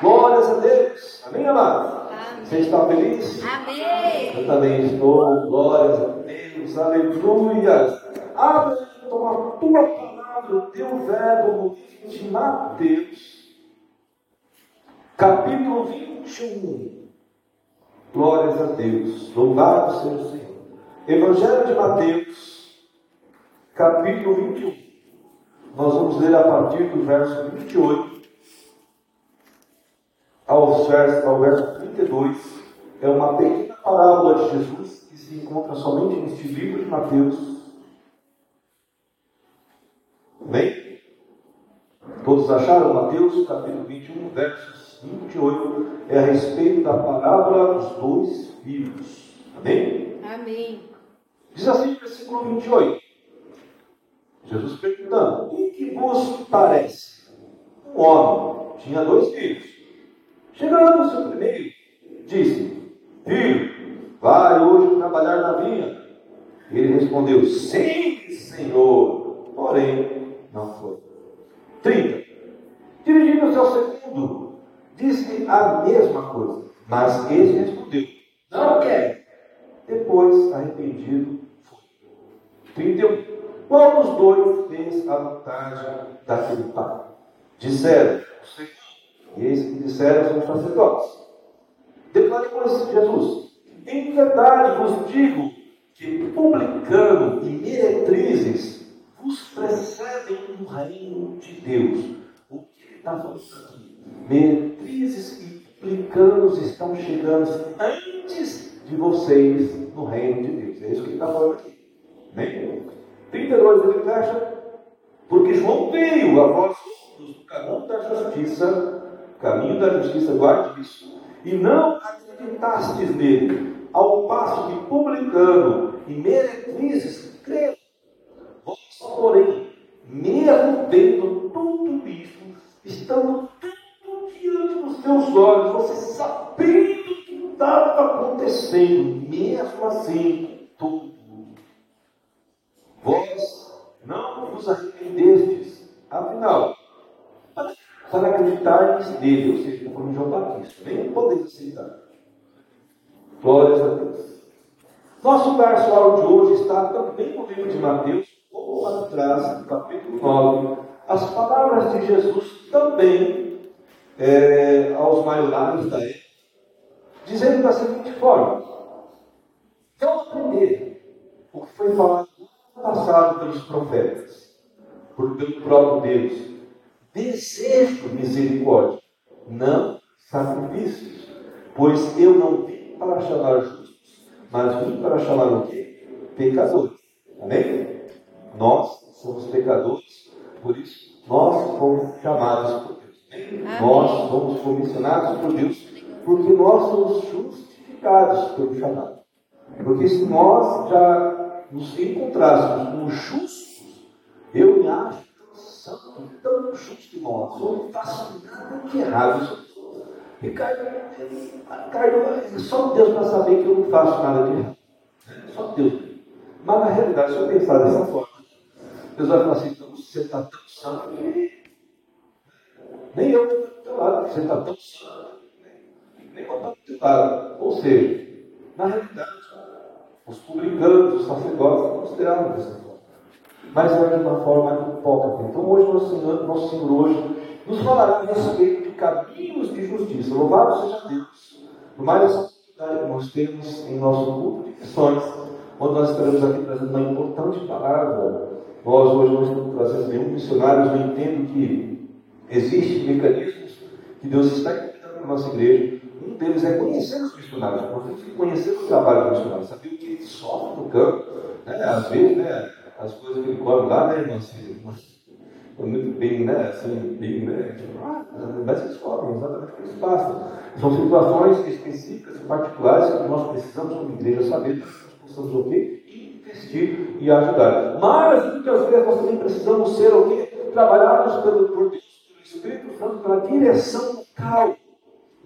Glórias a Deus. Amém, amado? Você está feliz? Amém. Eu também estou. Glórias a Deus. Aleluia. Abre então a tua palavra, o teu verbo no livro de Mateus, capítulo 21. Glórias a Deus. Louvado seja o Senhor. Evangelho de Mateus, capítulo 21. Nós vamos ler a partir do verso 28 ao verso, ao verso 32. É uma pequena parábola de Jesus que se encontra somente neste livro de Mateus. Bem? Todos acharam Mateus capítulo 21, versos 28, é a respeito da parábola dos dois filhos. Amém? Amém. Diz assim versículo 28. Jesus perguntando: O que vos parece? Um homem tinha dois filhos. Chegando o seu primeiro, disse: Filho, vai hoje trabalhar na vinha. Ele respondeu: Sim, Senhor. Porém, não foi. 30. Dirigindo-se ao segundo, disse a mesma coisa. Mas este respondeu: Não quero. Depois, arrependido, foi. 31. Qual dos dois fez a vontade daquele pai? Disseram. E eis que disseram os sacerdotes. Declarou com Jesus: Em verdade vos digo que publicano e meretrizes vos precedem no reino de Deus. O que está falando aqui? Meretrizes e publicanos estão chegando antes de vocês no reino de Deus. É isso que está falando aqui. Amém? 32 ele fecha. Porque João veio a vós do caminho da justiça, caminho da justiça, guarde isso, e não acreditastes nele, ao passo que publicano e meretrizes creram. Vós, porém, mesmo vendo tudo isso, estando tudo diante dos teus olhos, você sabendo que estava acontecendo, mesmo assim, tudo. Vós não vos arrependestes, afinal, para acreditar nele, ou seja, como João Batista, nem podeis aceitar. Glórias a Deus. Nosso áudio de hoje está também no livro de Mateus, ou lá atrás, no capítulo 9. As palavras de Jesus também é, aos maiorais da época, dizendo da seguinte forma: Vamos aprender o que foi falado passado pelos profetas, por, pelo próprio Deus. Desejo misericórdia, não sacrifícios, pois eu não vim para chamar justos, mas vim para chamar o quê? Pecadores. Amém? Nós somos pecadores, por isso nós fomos chamados por Deus. Amém? Nós fomos comissionados por Deus, porque nós somos justificados pelo chamado. Porque se nós já nos encontrássemos como justos, eu me acho santo, tão justo, irmão. Eu não faço nada de errado. Ricardo, só Deus para saber que eu não faço nada de errado. Só Deus. Mas na realidade, se eu pensar dessa forma, Deus vai falar assim, então você está tão santo. Nem eu estou do teu lado, você está tão santo. Nem eu estou do teu lado. Ou seja, na realidade, os publicanos, os sacerdotes, consideravam dessa forma mas é de uma forma hipócrita. Então hoje nosso Senhor, nosso Senhor hoje nos falará a respeito de caminhos de justiça. Louvado seja Deus por mais essa oportunidade que nós temos em nosso culto de missões, onde nós estaremos aqui trazendo uma importante palavra. Nós hoje não estamos trazendo nenhum missionário, eu entendo que existem mecanismos que Deus está implementando na nossa igreja. Deles é conhecer os missionários. Que conhecer o trabalho dos missionários, saber o que eles sofrem no campo. Né? Às vezes, né? as coisas que ele come lá, né, irmãos? Muito bem, né? Assim, bem, né? Ah, mas eles comem exatamente o que eles passam. São situações específicas, particulares, que nós precisamos, como igreja, saber possamos o quê? Investir e ajudar. Mas muitas vezes nós também precisamos ser o quê? Trabalhados pelo, por Deus, pelo Espírito Santo, pela direção local.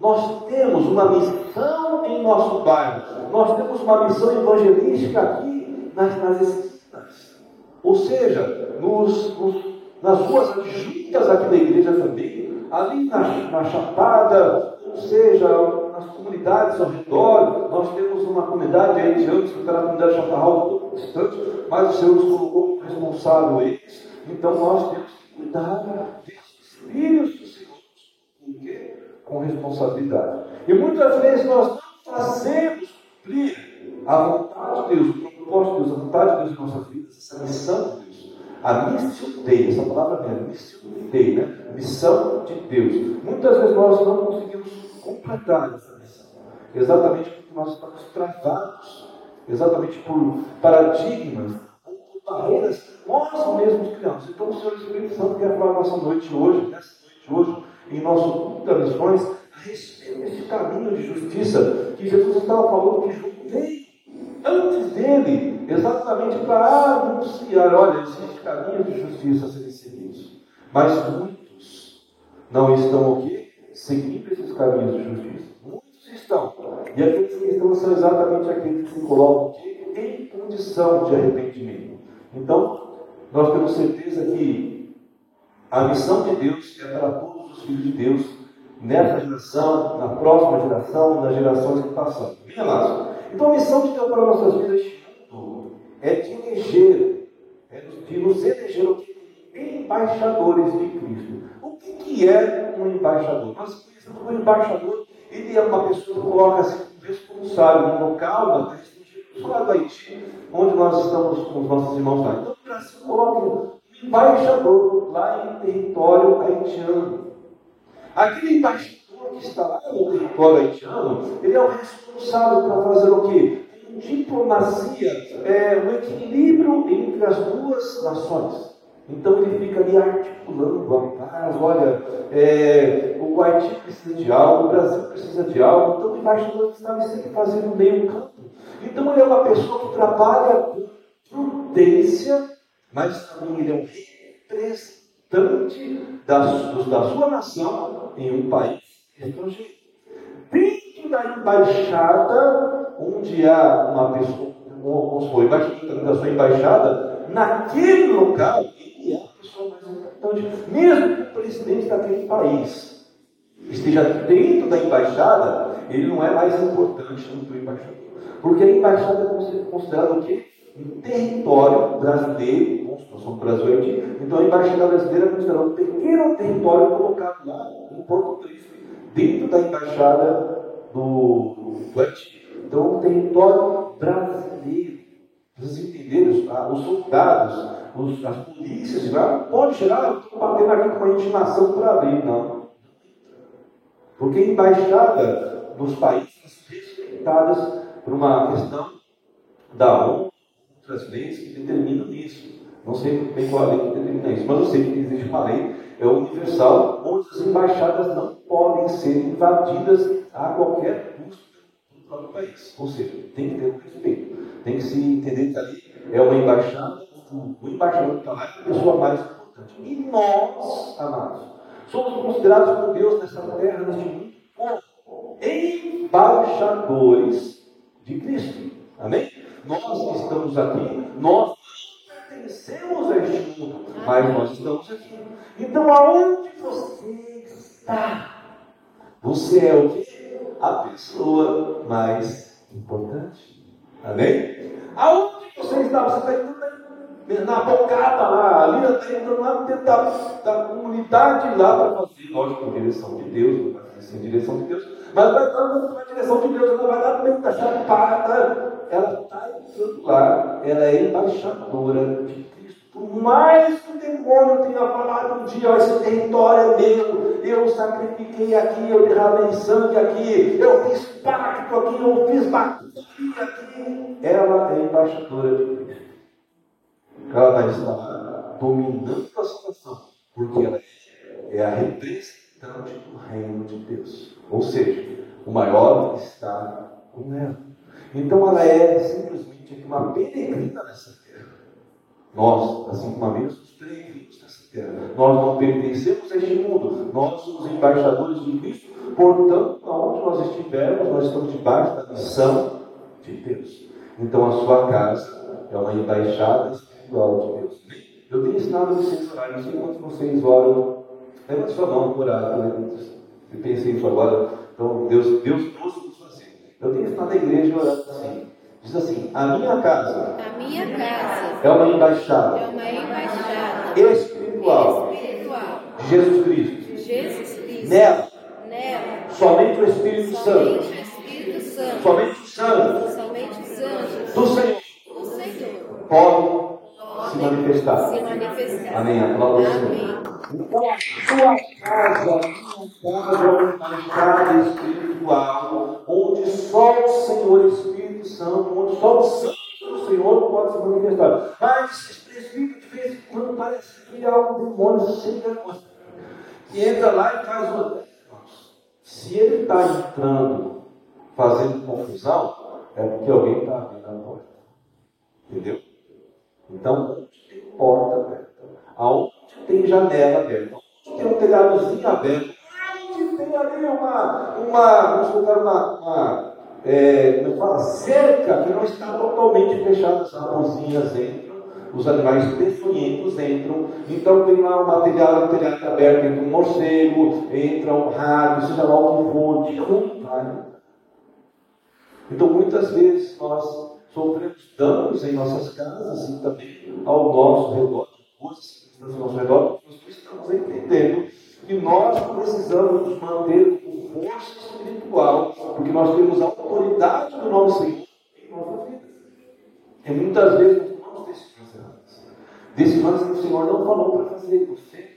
Nós temos uma missão em nosso bairro. Nós temos uma missão evangelística aqui nas, nas esquinas. Ou seja, nos, nos nas ruas adjuntas aqui da igreja também, ali na, na Chapada, ou seja, nas comunidades ao redor, nós temos uma comunidade aí de anos, que está na comunidade chaparral distante, mas o Senhor nos colocou como responsável eles. Então nós temos que cuidar desses filhos do Senhor. Com quê? Com responsabilidade. E muitas vezes nós não fazemos cumprir a vontade de Deus, o propósito de Deus, a vontade de Deus em nossas vidas, essa missão de Deus. A missão Dei, essa palavra mesmo, missão Dei, né? Missão de Deus. Muitas vezes nós não conseguimos completar essa missão. Exatamente porque nós estamos travados, exatamente por paradigmas, por barreiras nós mesmos criamos. Então o Senhor Espírito Santo quer falar nossa noite hoje, nessa noite hoje, em nosso culto das missões, a respeito desse caminho de justiça que Jesus estava falando que João veio antes dele, exatamente para anunciar, olha, existe caminho de justiça a serem seguidos. Mas muitos não estão o quê? Seguindo esses caminhos de justiça. Muitos estão. E aqueles que estão são exatamente aqueles que se colocam em condição de arrependimento. Então, nós temos certeza que a missão de Deus é para todos os filhos de Deus, nessa geração, na próxima geração, nas gerações que passam. Minha lá. Então a missão de Deus para nossas vidas é de eleger, é de nos eleger embaixadores de Cristo. O que, que é um embaixador? Nós conhecemos um embaixador, ele é uma pessoa que coloca-se responsável no local, lá do Haiti, onde nós estamos com os nossos irmãos lá. Então o Brasil coloca embaixador lá em território haitiano. Aquele embaixador que está lá no território haitiano, ele é o responsável para fazer o quê? Diplomacia, é, um equilíbrio entre as duas nações. Então ele fica ali articulando a paz, olha, é, o Haiti precisa de algo, o Brasil precisa de algo, então o embaixador está sempre fazendo meio campo. Então ele é uma pessoa que trabalha com prudência, mas também ele é um representante da, da sua nação em um país estrangeiro. Dentro da embaixada, onde há uma pessoa, vamos supor, embaixador da sua embaixada, naquele local, ele é a pessoa mais importante, mesmo que o presidente daquele país esteja dentro da embaixada, ele não é mais importante do que o embaixador. Porque a embaixada é considerada o quê? Um território brasileiro, nós então a embaixada brasileira considerada um pequeno território colocado lá em Porto Cristo dentro da embaixada do, Haiti. Então, um território brasileiro. Vocês entenderam? Tá? Os soldados, os, as polícias lá, pode chegar, estou batendo aqui com uma intimação para abrir, não. Porque a embaixada dos países respeitadas por uma questão da ONU, outras leis que determinam isso. Não sei bem qual a lei que determina isso, mas eu sei que existe uma lei é universal, onde as embaixadas não podem ser invadidas a qualquer custo do próprio país. Ou seja, tem que ter um respeito. Tem que se entender que ali é uma embaixada, o embaixador está lá é a pessoa mais importante. E nós, amados, somos considerados por Deus nessa terra, neste mundo, como embaixadores de Cristo. Amém? Nós que estamos aqui, nós pertencemos a este mundo, mas nós estamos aqui. Então, aonde você está? Você é o que? A pessoa mais importante. Amém? Aonde você está? Você está indo na bocada lá, ali está entrando lá dentro da, da comunidade lá para fazer, lógico, com direção de Deus, sem direção de Deus, mas vai estar na direção de Deus, ela vai lá dentro da chapada, ela está entrando lá, ela é embaixadora de por mais que o demônio tenha falado um dia, ó, esse território é meu, eu sacrifiquei aqui, eu derramei sangue aqui, eu fiz pacto aqui, eu fiz batalha aqui. Ela é embaixadora de Cristo. Ela vai estar dominando a situação, porque ela é a representante do reino de Deus. Ou seja, o maior está com ela. Então ela é simplesmente uma peregrina nessa nós, assim como a Bíblia, somos peregrinos nessa terra. Nós não pertencemos a este mundo. Nós somos embaixadores de Cristo. Portanto, aonde nós estivermos, nós estamos debaixo da missão de Deus. Então, a sua casa é uma embaixada espiritual de Deus. Eu tenho ensinado vocês a orar, não sei quantos vocês oram. Levante sua mão por. Né? Eu pensei nisso agora. Então, Deus, Deus trouxe nos fazer. Eu tenho ensinado a igreja orar assim. Diz assim: A minha casa. A minha casa. É uma embaixada. É uma embaixada. Espiritual. Espiritual. De Jesus Cristo. Jesus Cristo. Nela. Nela. Somente o Espírito Santo. Somente o Espírito Santo. Somente o Santo Somente os anjos. do Senhor Senhor. pode se manifestar. Se manifestar. Amém. Aplauda. Então, a sua casa, a minha casa é uma embaixada espiritual, onde só o Senhor Espírito Santo, onde só o Santo do Senhor pode se manifestar. Mas esse presbítero, de vez em quando, parece que um demônio vergonha. Que entra lá e faz uma. Se ele está entrando, fazendo confusão, é porque alguém está abrindo a porta. Entendeu? Então, tem porta aberta, aonde tem janela aberta, onde tem um telhadozinho aberto, onde tem ali uma, uma vamos colocar uma, uma é, como é fala, cerca que não está totalmente fechada, as raposinhas entram, os animais peçonhentos entram, então tem lá um material, um telhado aberto, entra um morcego, entra um rato, seja lá o que for, de ruim vai. Então, muitas vezes nós sofremos danos em nossas casas e também ao nosso redor, estão ao nosso redor, nós precisamos entendendo que nós precisamos nos manter com força espiritual, porque nós temos a autoridade do nosso Senhor em nossas vidas. E muitas vezes nós tomamos decisões erradas. Decisões que o Senhor não falou para fazer, você.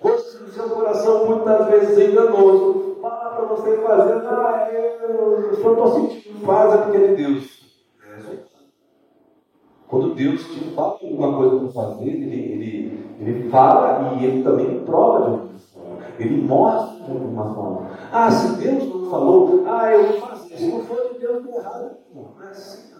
Coisas que o seu coração muitas vezes é enganoso. Fala para você fazer, ah, eu estou sentindo paz é porque é de Deus. Quando Deus te fala alguma coisa para fazer, ele, ele, ele fala e ele também prova de forma. Ele mostra de alguma forma. Ah, se Deus não falou, ah, eu vou fazer. Se não for de Deus, é errado. Não, não é assim.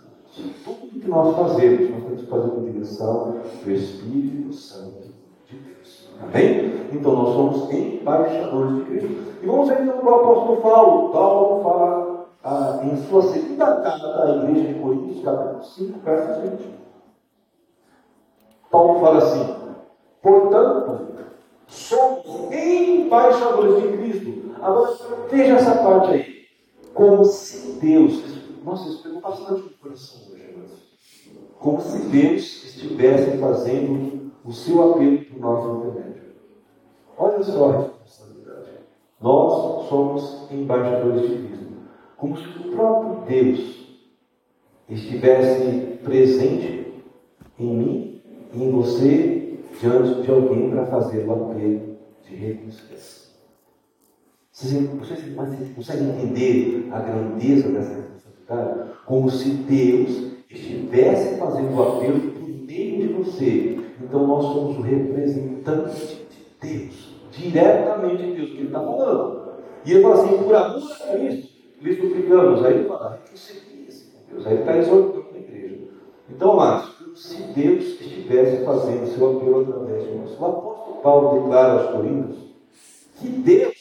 Tudo que nós fazemos, nós temos que fazer com direção do Espírito Santo de Deus. Amém? Então nós somos embaixadores de Cristo. E vamos ver então o apóstolo Paulo. Paulo fala ah, em sua segunda carta à igreja de Coríntios, capítulo 5, verso 20. Paulo fala assim: portanto, somos embaixadores de Cristo. Agora, veja essa parte aí. Como se Deus. Nossa, isso pegou bastante no coração hoje. Como se Deus estivesse fazendo o seu apelo para o nosso intermédio. Olha só a responsabilidade. Nós somos embaixadores de Cristo. Como se o próprio Deus estivesse presente em mim e em você diante de alguém para fazer o apelo de reconciliação. Vocês, vocês, vocês conseguem entender a grandeza dessa responsabilidade? Como se Deus estivesse fazendo o apelo por meio de você. Então nós somos o representante de Deus, diretamente de Deus, que Ele está falando. E ele fala assim, por amor a Cristo, lhe suplicamos. Aí ele fala, reconcilie-se com Deus. Aí ele está exortando a igreja. Então, como se Deus estivesse fazendo seu apelo através de nós. O apóstolo Paulo declara aos Coríntios que Deus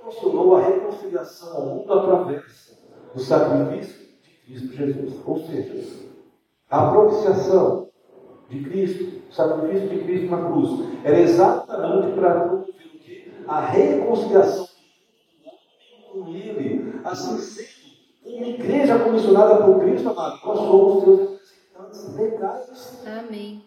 proporcionou a reconciliação ao mundo através do sacrifício de Cristo Jesus. Ou seja, a propiciação de Cristo, o sacrifício de Cristo na cruz, era exatamente para promover o quê? A reconciliação com Ele. Assim sendo, uma igreja comissionada por Cristo, amado, nós somos seus representantes legais. Amém.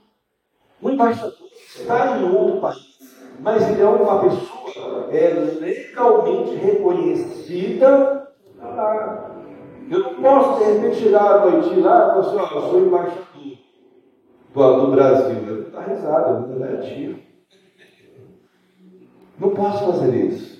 O embaixador está em outro país, mas ele é uma pessoa é, legalmente reconhecida lá. Eu não posso, de repente, chegar à noite lá e falar assim, ó, eu sou embaixador do, do Brasil. Eu vou dar risada, eu vou dar tiro. Não posso fazer isso.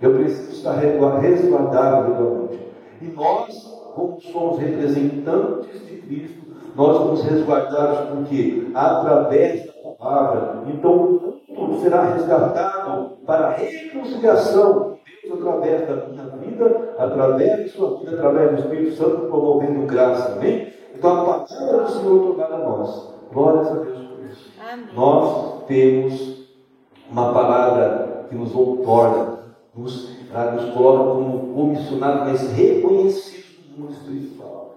Eu preciso estar resguardado legalmente. E nós, como somos representantes de Cristo, nós vamos resguardados porque através da palavra. Então o mundo será resgatado para a reconciliação de Deus através da minha vida, através de sua vida, através do Espírito Santo, promovendo graça. Amém? Então a palavra do Senhor tornada a nós. Glórias a Deus por isso. Amém. Nós temos uma palavra que nos outorga, nos, nos coloca como comissionados, mas reconhecidos no mundo espiritual.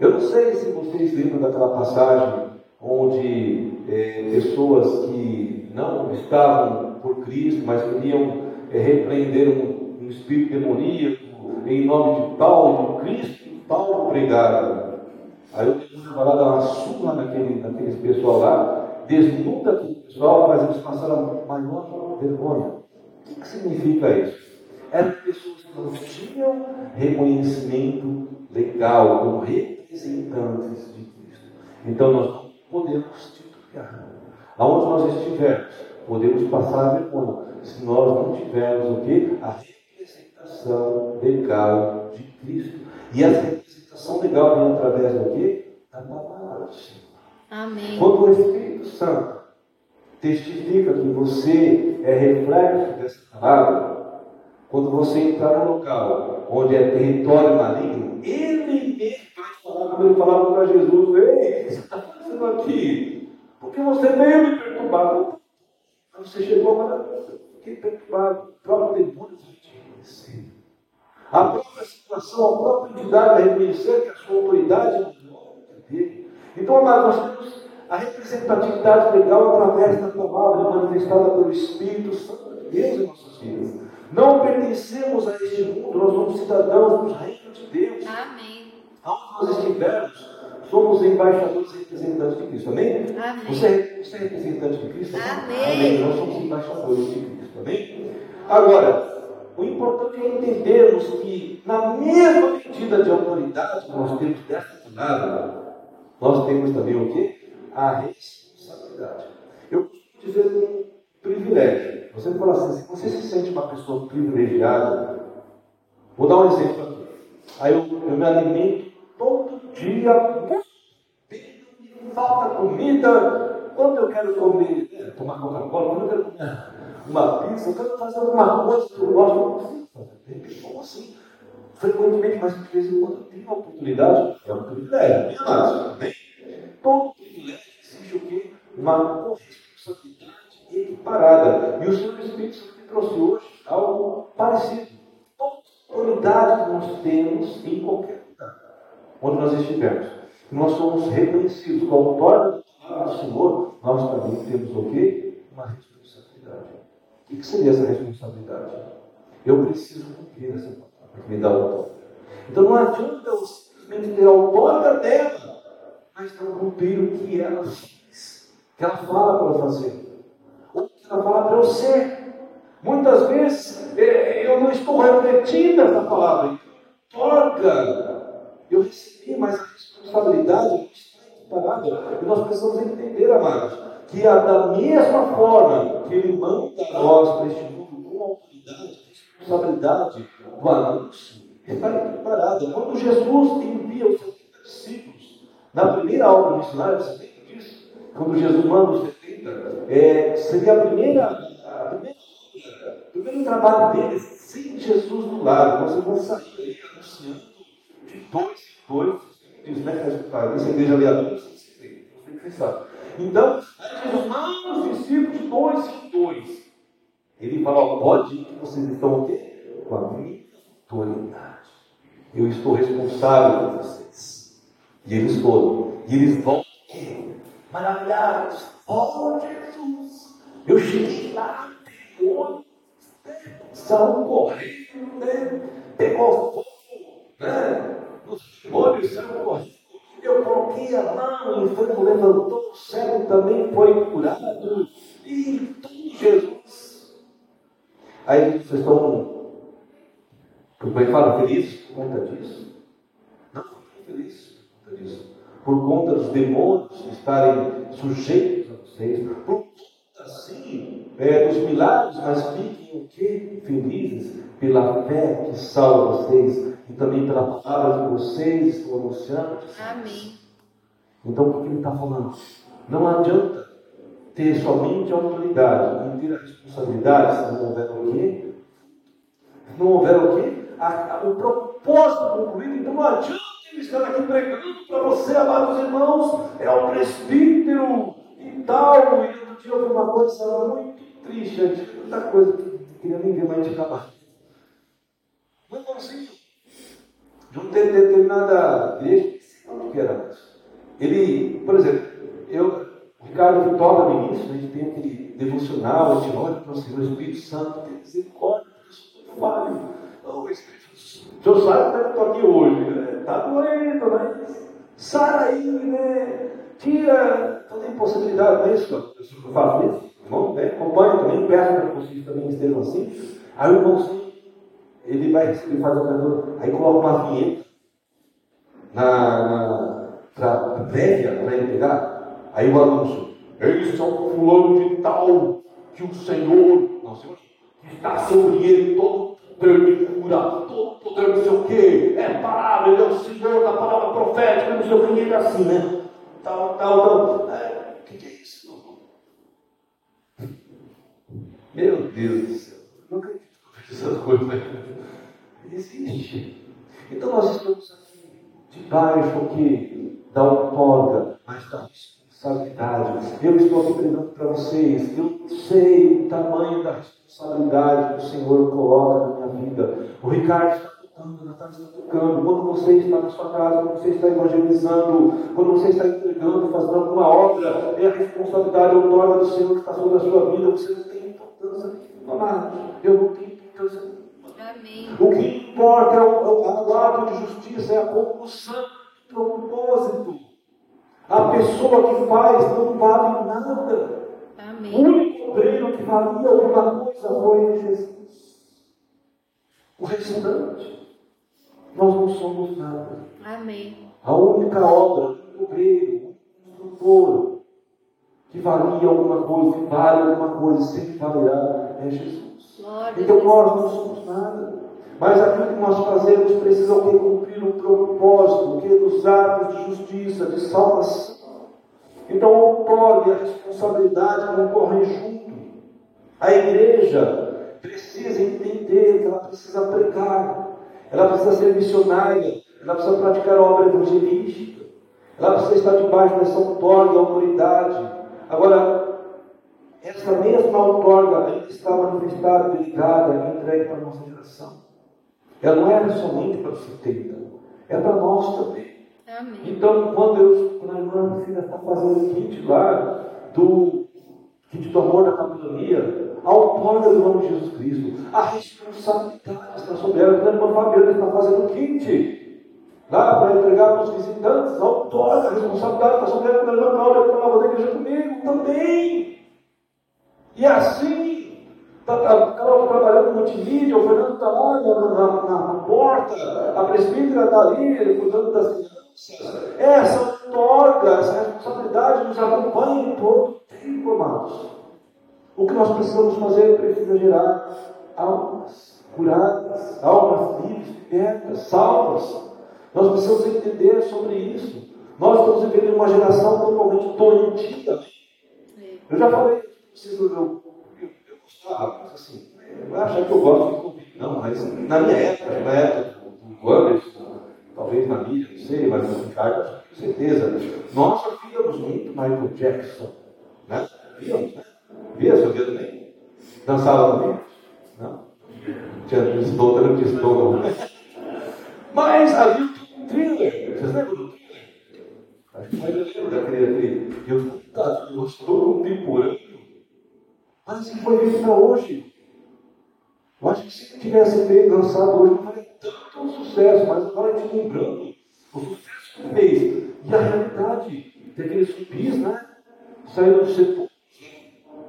Eu não sei se vocês lembram daquela passagem onde é, pessoas que não estavam por Cristo, mas queriam é, repreender um, um espírito demoníaco em nome de Paulo, de Cristo, Paulo pregava. Aí o demônio vai lá uma surra naquele, pessoal lá, desnuda aquele pessoal, faz eles passar a maior vergonha. O que, significa isso? Eram pessoas que não tinham reconhecimento legal como representantes de Cristo. Então nós não podemos titubear. Aonde nós estivermos, podemos passar vergonha se nós não tivermos o que? A representação legal de Cristo. E essa representação legal vem através do que? Da palavra do Senhor. Amém. Quando o Espírito Santo testifica que você é reflexo dessa palavra, quando você entrar no local onde é território maligno, ele mesmo vai falar como ele falava para Jesus: Ei, o que você está fazendo aqui? Porque você veio me perturbar. Você chegou agora, fiquei perturbado. O próprio demônio vai te reconhecer. A própria situação, a própria entidade vai reconhecer que a sua autoridade é maior que dele. Então, amados, nós temos a representatividade legal através da palavra manifestada pelo Espírito Santo de Deus em nossas vidas. Não pertencemos a este mundo, nós somos cidadãos do reino de Deus. Amém. Aonde nós estivermos, somos embaixadores e representantes de Cristo. Amém? Amém. Você, é- você é representante de Cristo? Amém. Nós somos embaixadores de Cristo. Amém? Agora, o importante é entendermos que, na mesma medida de autoridade que nós temos dessa palavra, nós temos também o quê? A responsabilidade. Eu costumo dizer um privilégio. Você fala assim, se você se sente uma pessoa privilegiada, vou dar um exemplo aqui. Aí eu, eu me alimento todo dia, falta comida. Quando eu quero comer, é, tomar Coca-Cola, quando eu quero comer uma pizza, eu quero fazer alguma coisa que eu gosto, eu não consigo fazer. De repente, assim? Frequentemente, mas de vez em quando eu tenho a oportunidade, é um privilégio, minha bem? Todo privilégio exige o quê? Uma corresponsabilidade equiparada. E o Senhor Espírito Santo me trouxe hoje algo parecido. Toda autoridade que nós temos em qualquer lugar, onde nós estivermos, nós somos reconhecidos como autor da palavra do Senhor, nós também temos o quê? Uma responsabilidade. O que seria essa responsabilidade? Eu preciso cumprir essa palavra que me dá autor. Então não adianta eu simplesmente ter a outorga dela, mas não cumprir o que ela que ela fala para eu fazer ou que ela fala para eu ser. Muitas vezes eh, eu não estou refletindo essa palavra. Torga, eu recebi, mas a responsabilidade está equiparada. E nós precisamos entender, amados, que a, da mesma forma que Ele manda nós para este mundo com autoridade, responsabilidade do anúncio, está equiparada. Quando Jesus envia os seus discípulos na primeira obra missionária, você tem? Quando Jesus manda os 70, é, seria a primeira, a primeira, o primeiro trabalho deles sem Jesus do lado. Vocês vão sair anunciando de dois em dois, diz, né? Essa igreja ali adulta, vocês têm que pensar. Então, Jesus manda os discípulos de dois em dois. Ele fala, ó, pode que vocês estão o quê? Com a minha autoridade. Eu estou responsável por vocês. E eles foram. E eles vão? Maravilhados. Oh, Jesus! Eu cheguei lá, né? saiu correndo, né? pegou fogo, né? Os demônios saíram correndo. Eu coloquei a mão, e foi levantou, o céu também foi curado. E tudo Jesus. Aí vocês estão, como é que fala, felizes por conta disso? Não, fiquem felizes por conta disso por conta dos demônios estarem sujeitos a vocês, por conta, assim, é, dos milagres, mas fiquem o quê? Felizes pela fé que salva vocês e também pela palavra que vocês estão anunciando. Amém. Então, o que ele está falando? Não adianta ter somente a autoridade e ter a responsabilidade se não houver o quê? Se não houver o quê? A, a, o propósito concluído, então não adianta ele estar aqui pregando para você, amados irmãos, é o presbítero e tal. E outro dia eu vi uma coisa muito triste, gente, tanta coisa não queria nem ver, mas a gente acaba. Um irmãozinho de uma determinada igreja, não que era isso. Ele, por exemplo, eu, O Ricardo toca no início, a gente tem aquele devocional, a gente olha para o Senhor, o Espírito Santo, tem misericórdia, eu falho. Oh, Espírito o senhor sabe como é que eu estou aqui hoje, né? Está doendo, mas sai aí, né? Tira, não tem possibilidade, não é isso que eu faço isso? Irmão, né? acompanha também, peço para que vocês também estejam assim. Aí o irmãozinho, ele vai, ele faz o cantor, aí coloca uma vinheta na, na prévia para ele pegar. Aí o anúncio, eis é o fulano de tal que o Senhor, não, Senhor, está sobre ele todo poder de cura, todo poder não sei o quê, é palavra, ele é o Senhor da palavra profética, não sei o que, ele é assim, né? Tal, tal, tal. Que, que isso? Meu Deus do céu, não acredito essas coisas. Né? Existe. Então nós estamos aqui debaixo que da outorga, mas da responsabilidade. Eu estou aqui pregando para vocês, eu sei o tamanho da responsabilidade que o Senhor coloca na minha vida. O Ricardo está tocando, a Natália está tocando. Quando você está na sua casa, quando você está evangelizando, quando você está entregando, fazendo alguma obra, é a responsabilidade outorga do Senhor que está sobre a sua vida. Você não nenhuma, Eu não tenho importância. O que importa é o, é o, o ato de justiça, é a conclusão do propósito. A pessoa que faz não vale nada. Amém. O único obreiro que valia alguma coisa foi Jesus. O restante, nós não somos nada. Amém. A única obra, o obreiro, o instrutor, que valia alguma coisa, que vale alguma coisa, sempre valerá, é Jesus. Glória então nós não somos nada. Mas aquilo que nós fazemos precisa cumprir um propósito, que é dos atos de justiça, de salvação. Então o autor e a responsabilidade concorrem junto. A igreja precisa entender que ela precisa pregar, ela precisa ser missionária, ela precisa praticar a obra evangelística, ela precisa estar debaixo dessa outorga e autoridade. Agora, essa mesma outorga ainda está manifestada, delicada e entregue para a nossa geração. Ela não é somente para os 70, é para nós também. Amém. Então, quando, eu, quando a irmã filha está fazendo o kit lá, do kit do amor da capelania, a autora do nome de Jesus Cristo, a responsabilidade está sobre ela. Quando a irmã Fabiana está fazendo o kit, lá para entregar para os visitantes, a autora, a responsabilidade está sobre ela. Quando a irmã Cláudia está na igreja comigo também. E assim Está tá, trabalhando no multimídia, o Fernando está lá na, na, na, porta, a presbítera está ali cuidando das crianças. Essa outorga, essa responsabilidade nos acompanha em todo o tempo, amados. O que nós precisamos fazer precisa gerar almas curadas, almas livres, libertas, salvas. Nós precisamos entender sobre isso. Nós estamos vivendo uma geração totalmente doentia. Eu já falei, preciso eu ah, assim, não acha que eu gosto de Covid, não, mas na minha época, na época do Anderson, talvez na mídia, não sei, mas no Ricardo, com certeza, nós víamos muito Michael Jackson, né? Víamos, né? Via seu dedo nem? Dançava também? Não? Tinha desdouta, não tinha desdouta. Mas ali um thriller, vocês lembram do thriller? Acho que foi lembro daquele, aquele, eu, eu estou contemporâneo mas assim foi feito para hoje. Eu acho que se tivesse feito, lançado hoje, não faria tanto sucesso, mas agora gente lembrando o sucesso que fez. E a realidade daqueles zumbis, né? Saindo do setor.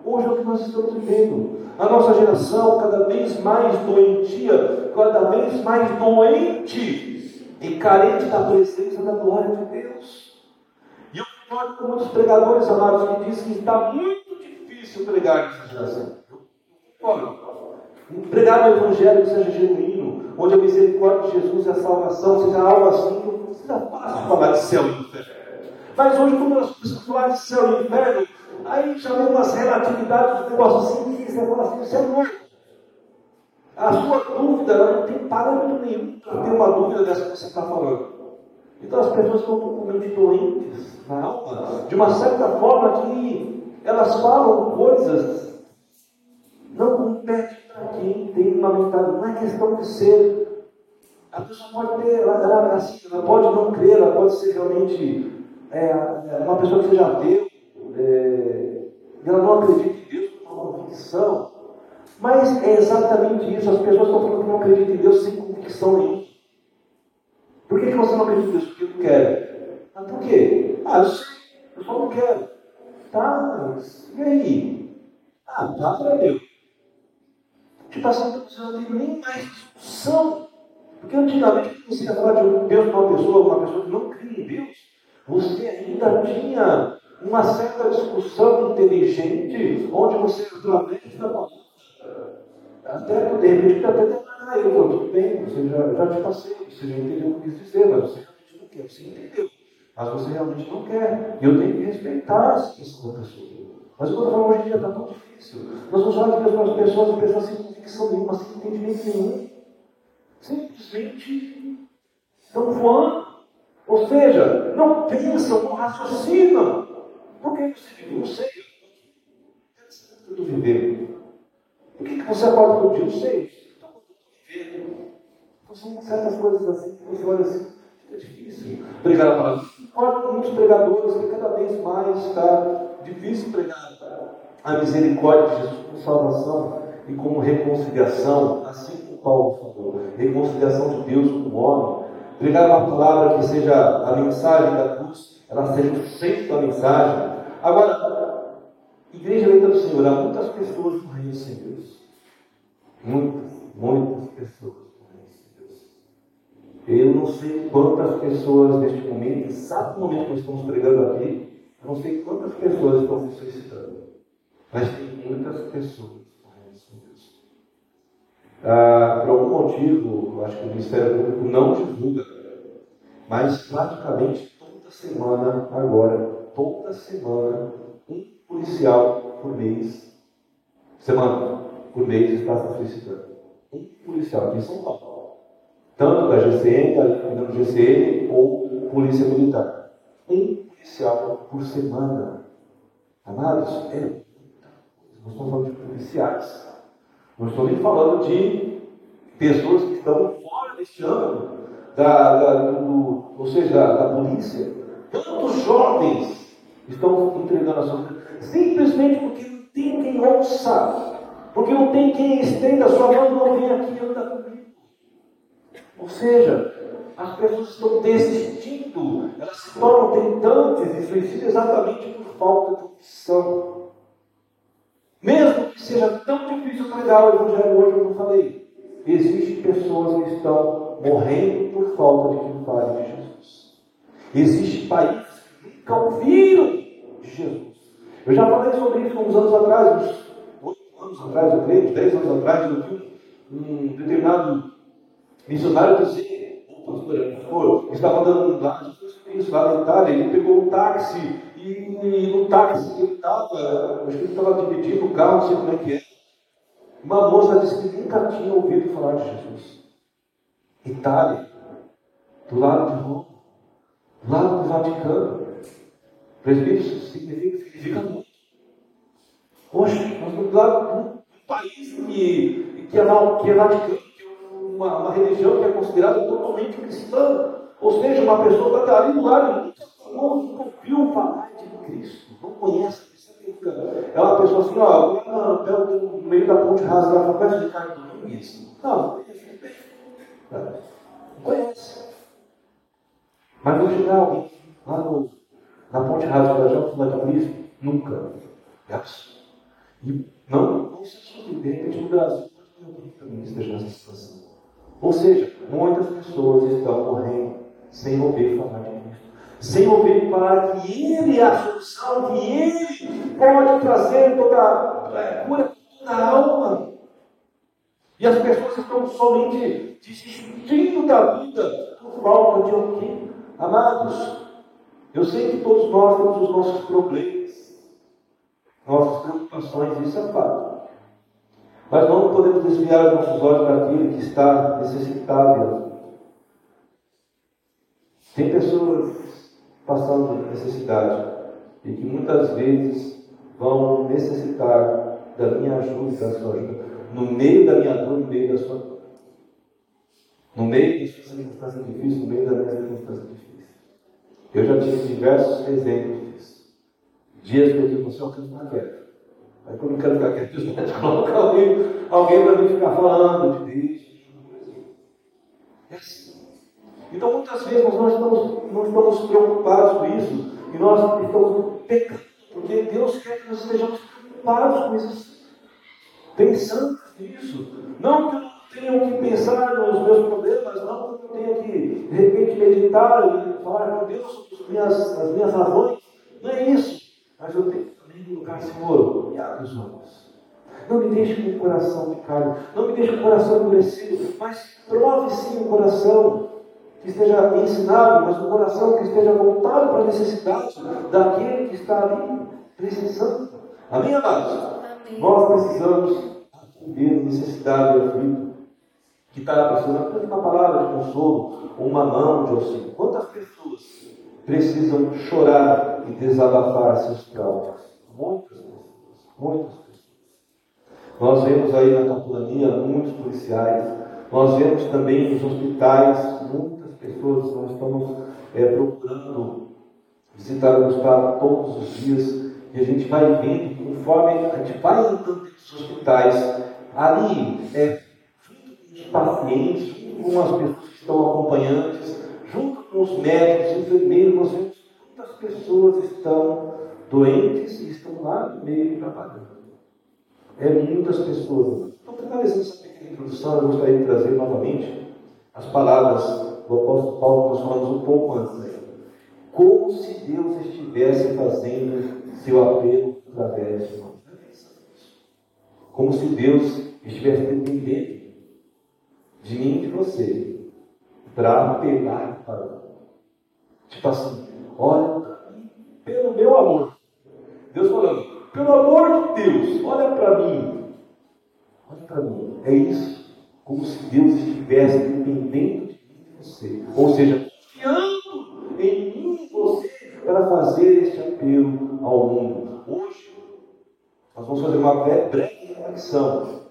Hoje é o que nós estamos vivendo. A nossa geração cada vez mais doentia, cada vez mais doente e carente da presença da glória de Deus. E eu concordo com muitos pregadores amados que dizem que está muito difícil pregar nessa geração. Um pregar o Evangelho que seja genuíno, onde a misericórdia de Jesus e a salvação seja algo assim, não precisa fácil falar de céu e inferno. Mas hoje, quando nós precisamos falar de céu e inferno, aí já vem umas relatividades do negócio assim, que você fala assim, isso é louco. A sua dúvida não tem parâmetro nenhum para ter uma dúvida dessa que você está falando. Então as pessoas estão totalmente doentes na alma, de uma certa forma que elas falam coisas, não compete para quem tem uma mentalidade, não é questão de ser. A pessoa pode ter, ela, ela, assim, ela pode não crer, ela pode ser realmente é, é uma pessoa que seja ateu, é, ela não acredita em Deus com uma convicção. Mas é exatamente isso. As pessoas estão falando que não acreditam em Deus sem convicção nenhuma. Por que, que você não acredita em Deus? Porque eu não quero. Mas por quê? Ah, eu sei. Eu só não quero. Tá, mas e aí? Ah, para Deus. Tipo assim, não tem nem mais discussão. Porque antigamente, você ia falar de um Deus para uma pessoa, uma pessoa que não cria em Deus, você ainda tinha uma certa discussão inteligente, onde você, através da palavra, até de repente, até determinar eu, tudo bem, você já, já te passei, você já entendeu o que eu quis dizer, mas você realmente não quer, você entendeu. Mas você realmente não quer. E eu tenho que respeitar a situação da pessoa. Mas eu falo hoje em dia está tão difícil. Nós vamos olhar para as pessoas e pensar sem convicção nenhuma, sem entendimento nenhum. Simplesmente estão voando. Ou seja, não pensam, não raciocinam. Por que você vive? Não sei. Eu estou vivendo. Por que, que você acorda todo dia? Não sei. Então, eu estou vivendo. Então, são certas coisas assim que você olha assim. É difícil pregar a palavra. Olha, muitos pregadores que cada vez mais está difícil pregar a misericórdia de Jesus como salvação e como reconciliação, assim como Paulo falou, reconciliação de Deus com o homem. Pregar uma palavra que seja a mensagem da cruz, ela seja o centro da mensagem. Agora, igreja eleita do Senhor, há muitas pessoas no reino sem Deus. Muitas, muitas pessoas. Eu não sei quantas pessoas neste momento, exato momento que estamos pregando aqui, eu não sei quantas pessoas estão se suicidando. Mas tem muitas pessoas morrendo sem Deus. Ah, por algum motivo, acho que o Ministério Público não divulga, mas praticamente toda semana agora, toda semana, um policial por mês, semana por mês está se suicidando. Um policial aqui em São Paulo tanto da GCM, da GCM ou Polícia Militar. Um policial por semana. Amados, é muita. Nós estamos falando de policiais. Não estou nem falando de pessoas que estão fora deste âmbito, da, da, do, ou seja, da, da polícia. Quantos jovens estão entregando a sua vida? Simplesmente porque não tem quem ouça, porque não tem quem estenda a sua mão, não vem aqui e anda comigo. Ou seja, as pessoas estão desistindo, elas se tornam tentantes e suicidam exatamente por falta de opção. Mesmo que seja tão difícil pregar o Evangelho hoje, como eu falei, existem pessoas que estão morrendo por falta de quem fale de Jesus. Existem países que ouviram de Jesus. Eu já falei sobre isso uns anos atrás, uns oito anos atrás, eu creio, uns dez anos atrás, eu vi um determinado missionário dizer, o pastor, estava andando lá, isso lá na Itália, ele pegou um táxi, e, no táxi que ele estava, acho que ele estava dividindo o carro, não sei como é que é. Uma moça disse que nunca tinha ouvido falar de Jesus. Itália, do lado de Roma, do lado do Vaticano. Presbítero significa, significa muito. Poxa, estamos do lado um país que, que, é, que é Vaticano uma, uma religião que é considerada totalmente cristã. Ou seja, uma pessoa está ali do lado e nunca ouviu falar de Cristo, não conhece. É uma pessoa assim, ó, no meio da ponte rasa lá, conhece o Ricardo Domingues? Não, não conhece. Não conhece. Mas vou chegar alguém lá no, na ponte rasa da Jão, da Cristo? Nunca. É absurdo. E não, não se surpreende, de repente no Brasil, alguém também esteja nessa situação. Ou seja, muitas pessoas estão morrendo sem ouvir falar de Cristo. Sem ouvir falar que Ele é a solução, que Ele pode trazer toda a é, cura toda a alma. E as pessoas estão somente desistindo da vida por falta de alguém. Amados, eu sei que todos nós temos os nossos problemas, nossas preocupações, isso é fato. Mas não podemos desviar os nossos olhos daquele que está necessitado. Tem pessoas passando necessidade e que muitas vezes vão necessitar da minha ajuda da sua ajuda. No meio da minha dor, no meio da sua dor. No meio da sua circunstância difícil, no meio da minha circunstância difícil. Eu já tive diversos exemplos disso. Dias que eu digo, você eu quero ficar quieto. Aí quando eu quero ficar quieto, Deus coloca alguém, alguém para mim ficar falando de Deus. É assim. Então muitas vezes nós estamos, não estamos preocupados com isso. E nós estamos pecando. Porque Deus quer que nós estejamos preocupados com isso. Pensando nisso. Não que eu tenha que pensar nos meus problemas, não que eu tenha que, de repente, meditar e falar com Deus as minhas, as minhas razões. Não é isso. Mas eu tenho também colocar, Senhor, me abre os olhos. Não me deixe com o coração picado, não me deixe com o coração endurecido, mas prove sim o coração que esteja ensinado, mas um coração que esteja voltado para a necessidade daquele que está ali precisando. Amém, amados? Amém. Nós precisamos atender a necessidade do aflito que está precisando tanto uma palavra de consolo ou uma mão de auxílio. Quantas pessoas precisam chorar e desabafar seus traumas? Muitas pessoas, muitas pessoas. Nós vemos aí na capelania muitos policiais, nós vemos também nos hospitais muitas pessoas, nós estamos é, procurando visitar o hospital todos os dias. E a gente vai vendo, conforme a gente vai entrando nos hospitais, ali é pacientes, junto com as pessoas que estão acompanhantes, junto com os médicos, enfermeiros, nós vemos quantas pessoas estão doentes e estão lá no meio trabalhando. É muitas pessoas. Então, finalizando essa pequena introdução, eu gostaria de trazer novamente as palavras do apóstolo Paulo que nós falamos um pouco antes. Né? Como se Deus estivesse fazendo seu apelo através de nós. Como se Deus estivesse dependendo de mim e de você para apelar para Tipo assim, olha pelo meu amor. Deus falando, pelo amor de Deus, olha para mim. Olha para mim. É isso. Como se Deus estivesse dependendo de você. Ou seja, confiando em mim e você para fazer este apelo ao mundo. Hoje, nós vamos fazer uma breve reflexão.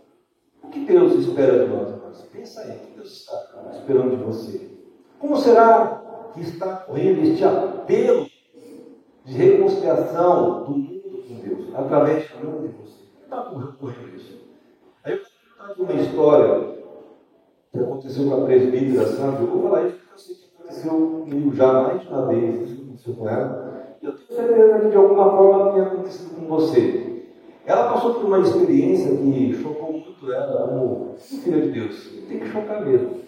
O que Deus espera de nós? Pensa aí, o que Deus está esperando de você? Como será que está correndo este apelo de reconciliação do mundo com Deus, através mim de você? Está correndo isso? Aí eu contar uma história que aconteceu com a presbítera Sandra. Eu vou falar isso porque eu sei que aconteceu comigo já mais de uma vez, isso aconteceu com ela. E eu tenho certeza que de alguma forma tenha acontecido com você. Ela passou por uma experiência que chocou muito ela como filha de Deus. Tem que chocar mesmo.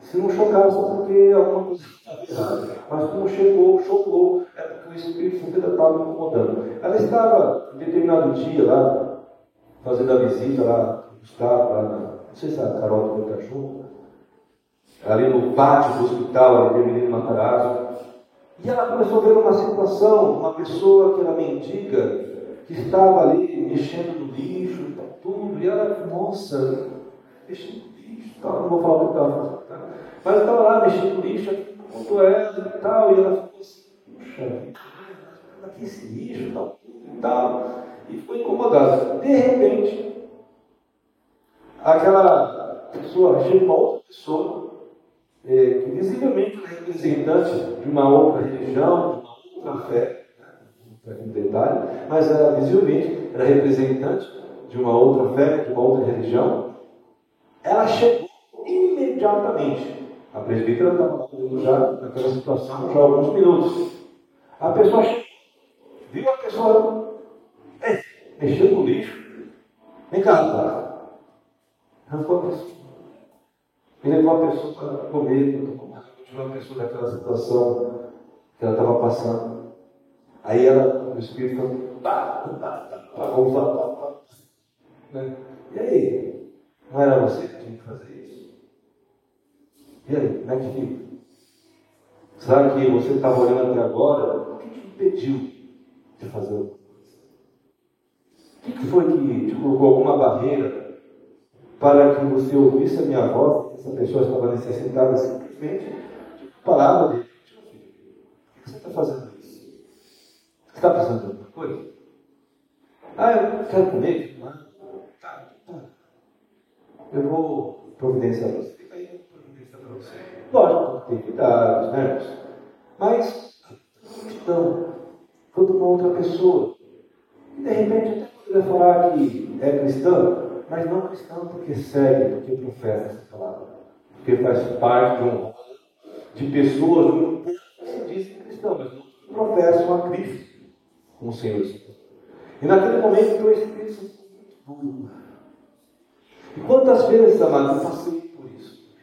Se não chocar, só porque alguma coisa estava errada. Mas como chegou, chocou, é porque o Espírito Santo estava incomodando. Ela estava, em determinado dia, lá, fazendo a visita lá, Gustavo, lá na, não sei se é a Carol do cachorro, ali no pátio do hospital, ali, menino Matarazzo. E ela começou a ver uma situação, uma pessoa que era mendiga, que estava ali mexendo no lixo, tá, tudo, e ela, nossa, mexendo no lixo, tal, não vou falar o que estava fazendo, tá? mas ela estava lá mexendo no lixo, contou ela e tal, e ela ficou assim, puxa vida, aqui esse lixo, tal, e tal, e ficou incomodada. De repente, aquela pessoa, chega uma outra pessoa, é, que visivelmente é representante de uma outra religião, de uma outra fé, um detalhe, mas ela visivelmente era representante de uma outra fé, de uma outra religião. Ela chegou imediatamente. A presbítera estava já naquela situação já há alguns minutos. A pessoa chegou, viu a pessoa, mexeu no lixo. Vem cá, cara. Arrancou a pessoa. E levou a pessoa para comer, tirou a pessoa daquela situação que ela estava passando. Aí ela, o Espírito falou, tá, tá, tá, tá, tá, tá. Né? E aí? Não era você que tinha que fazer isso? E aí, como é que fica? Será que você estava olhando até agora? O que te impediu de fazer? O que foi que te colocou alguma barreira para que você ouvisse a minha voz, essa pessoa estava necessitada simplesmente palavra dele? O que você está fazendo isso? Você está precisando de alguma coisa? Ah, eu quero comer? Tá, tá. Eu vou providenciar você. Fica aí, providenciar para você. Lógico, tem cuidados, né? Mas, então, quando uma outra pessoa de repente até poderia falar que é cristão, mas não cristão porque segue, porque professa essa palavra. Porque faz parte de um de pessoas que se dizem cristãos, mas não professam a Cristo como Senhor e naquele momento o Espírito Santo muito duro. E quantas vezes, amado, eu passei por isso?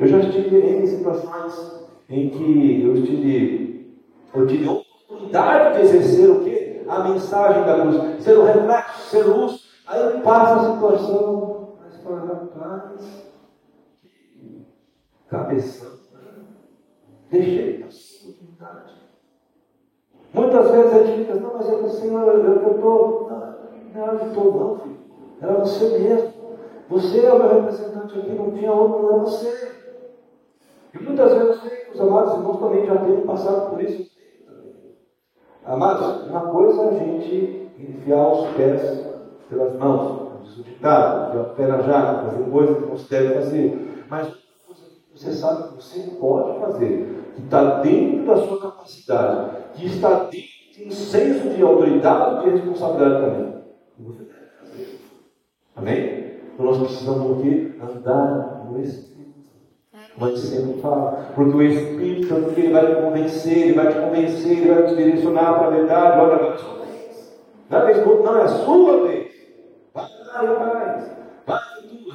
Eu já estive em situações em que eu tive, eu tive oportunidade de exercer o quê? A mensagem da luz, ser o reflexo, ser luz. Aí passa a situação, mas fala, rapaz, cabeção, deixei essa oportunidade. Muitas vezes a gente fica, não, mas é o Senhor, eu estou. Não, de todo, não, filho. Era você mesmo. Você é o meu representante aqui, não tinha outro, não é você. E muitas vezes eu que os amados irmãos também já têm passado por isso. Amados, uma coisa é a gente enfiar os pés pelas mãos, diz o ditado, o pé na jaca, fazer coisas que não deve fazer. Mas você sabe que você pode fazer, que está dentro da sua capacidade, que está dentro de um senso de autoridade e de responsabilidade também. Você deve fazer. Amém? Então nós precisamos o quê? Andar no Espírito. Mas sempre fala, porque o Espírito Santo ele vai te convencer, ele vai te convencer, ele vai te direcionar para a verdade. Olha, agora é sua vez. Não é vez não, é sua vez. Vai lá, rapaz. Vai tudo.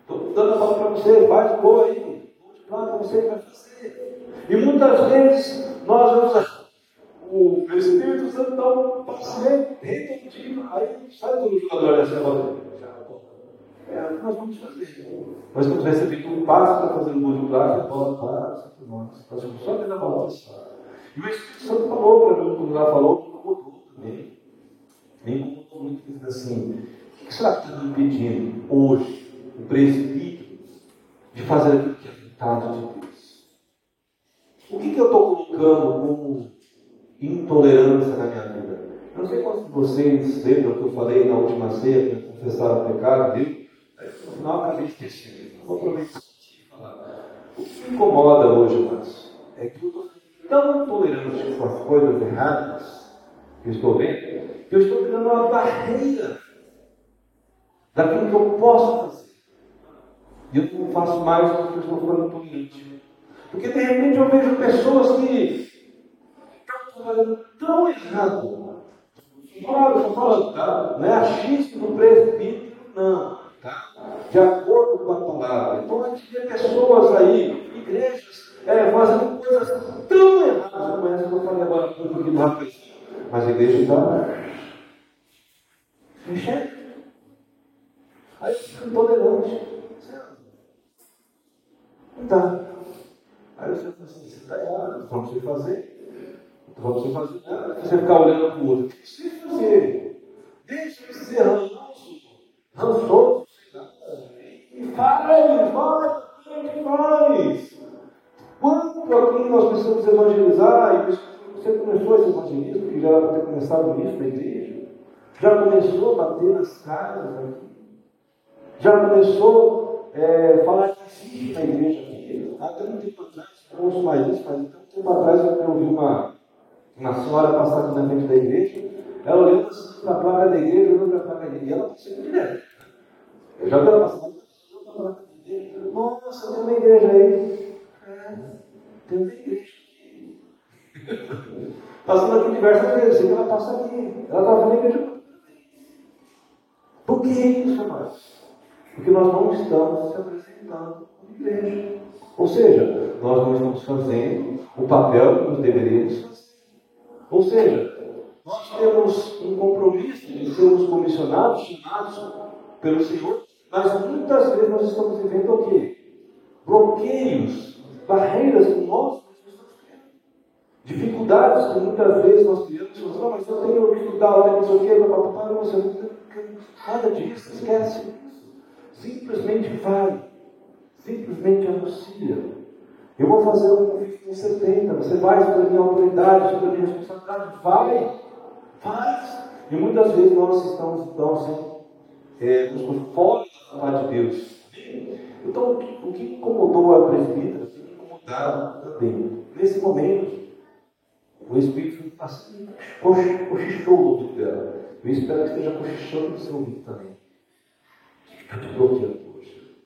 Estou dando a palavra para você, faz gol aí. Claro que você vai fazer. E muitas vezes nós vamos o Espírito Santo dá um passe repentino, aí sai do jogador essa bola. É, nós vamos fazer. Nós temos recebido um passo para fazer um gol de plástico, a bola passa por nós. Nós vamos só ter a bola passar. E o Espírito Santo falou para mim, quando ela falou, me incomodou também. Me incomodou muito, dizendo assim: o que será que está me impedindo hoje, o presbítero, de fazer aquilo que é vontade de Deus? O que, que eu estou colocando como intolerância na minha vida? Eu não sei quantos de vocês lembram que eu falei na última ceia, que confessaram o pecado, viu? Final acabei esquecendo. Vou aproveitar e falar. O que me incomoda hoje, mas é que eu estou tão tolerante com as coisas erradas que eu estou vendo, que eu estou criando uma barreira daquilo que eu posso fazer. E eu não faço mais porque eu estou ficando tolerante. Porque de repente eu vejo pessoas que estão fazendo tão errado. Claro, estou falando, tá? Não é achismo do presbítero, não de acordo com a palavra. Então a gente vê pessoas aí, igrejas, é, fazendo coisas tão erradas como essa que eu falei agora um pouquinho rapaz. Mas a igreja está mexendo. Aí eu fico intolerante. Não dá. Aí você fala assim, você está errado, vamos você fazer. Então vamos fazer nada. Você ficar olhando para o outro. O que você fazer? Deixa esse ser rançoso, rançoso e faz, vai, faz. Quanto aqui nós precisamos evangelizar, e você começou esse evangelismo, que já era ter começado isso na igreja, já começou a bater nas casas aqui, já começou a é, falar que existe na igreja aqui. Até um tempo atrás, não ouço mais isso, mas até um tempo atrás eu ouvi uma, uma senhora passar aqui na frente da igreja, ela olhando assim para a placa da igreja, olhando para a placa da igreja, e ela passou direto. Eu já estava passando nossa, tem uma igreja aí. É, tem uma igreja aqui. Passando aqui diversas vezes, que ela passa aqui. Ela estava na igreja. Por que isso, amados? Porque nós não estamos se apresentando como igreja. Ou seja, nós não estamos fazendo o papel que nós deveríamos fazer. Ou seja, nós temos um compromisso de sermos comissionados, chamados pelo Senhor mas muitas vezes nós estamos vivendo o quê? Bloqueios, barreiras que nós estamos. Dificuldades que muitas vezes nós criamos. Não, mas eu tenho dificuldade, não sei o quê, papai, não sei o quê. Nada disso, esquece isso. Simplesmente vai. Simplesmente anuncia. Eu vou fazer um convite com 70. Você vai sobre a minha autoridade, sobre a minha responsabilidade. Vai. Faz. E muitas vezes nós estamos então assim, é, fora da vontade de Deus. Então, o que, o que incomodou a presbítera, tem incomodado também. Nesse momento, o Espírito assim, cochichou no ouvido dela. Eu espero que esteja cochichando no seu ouvido também. Está te bloqueando hoje.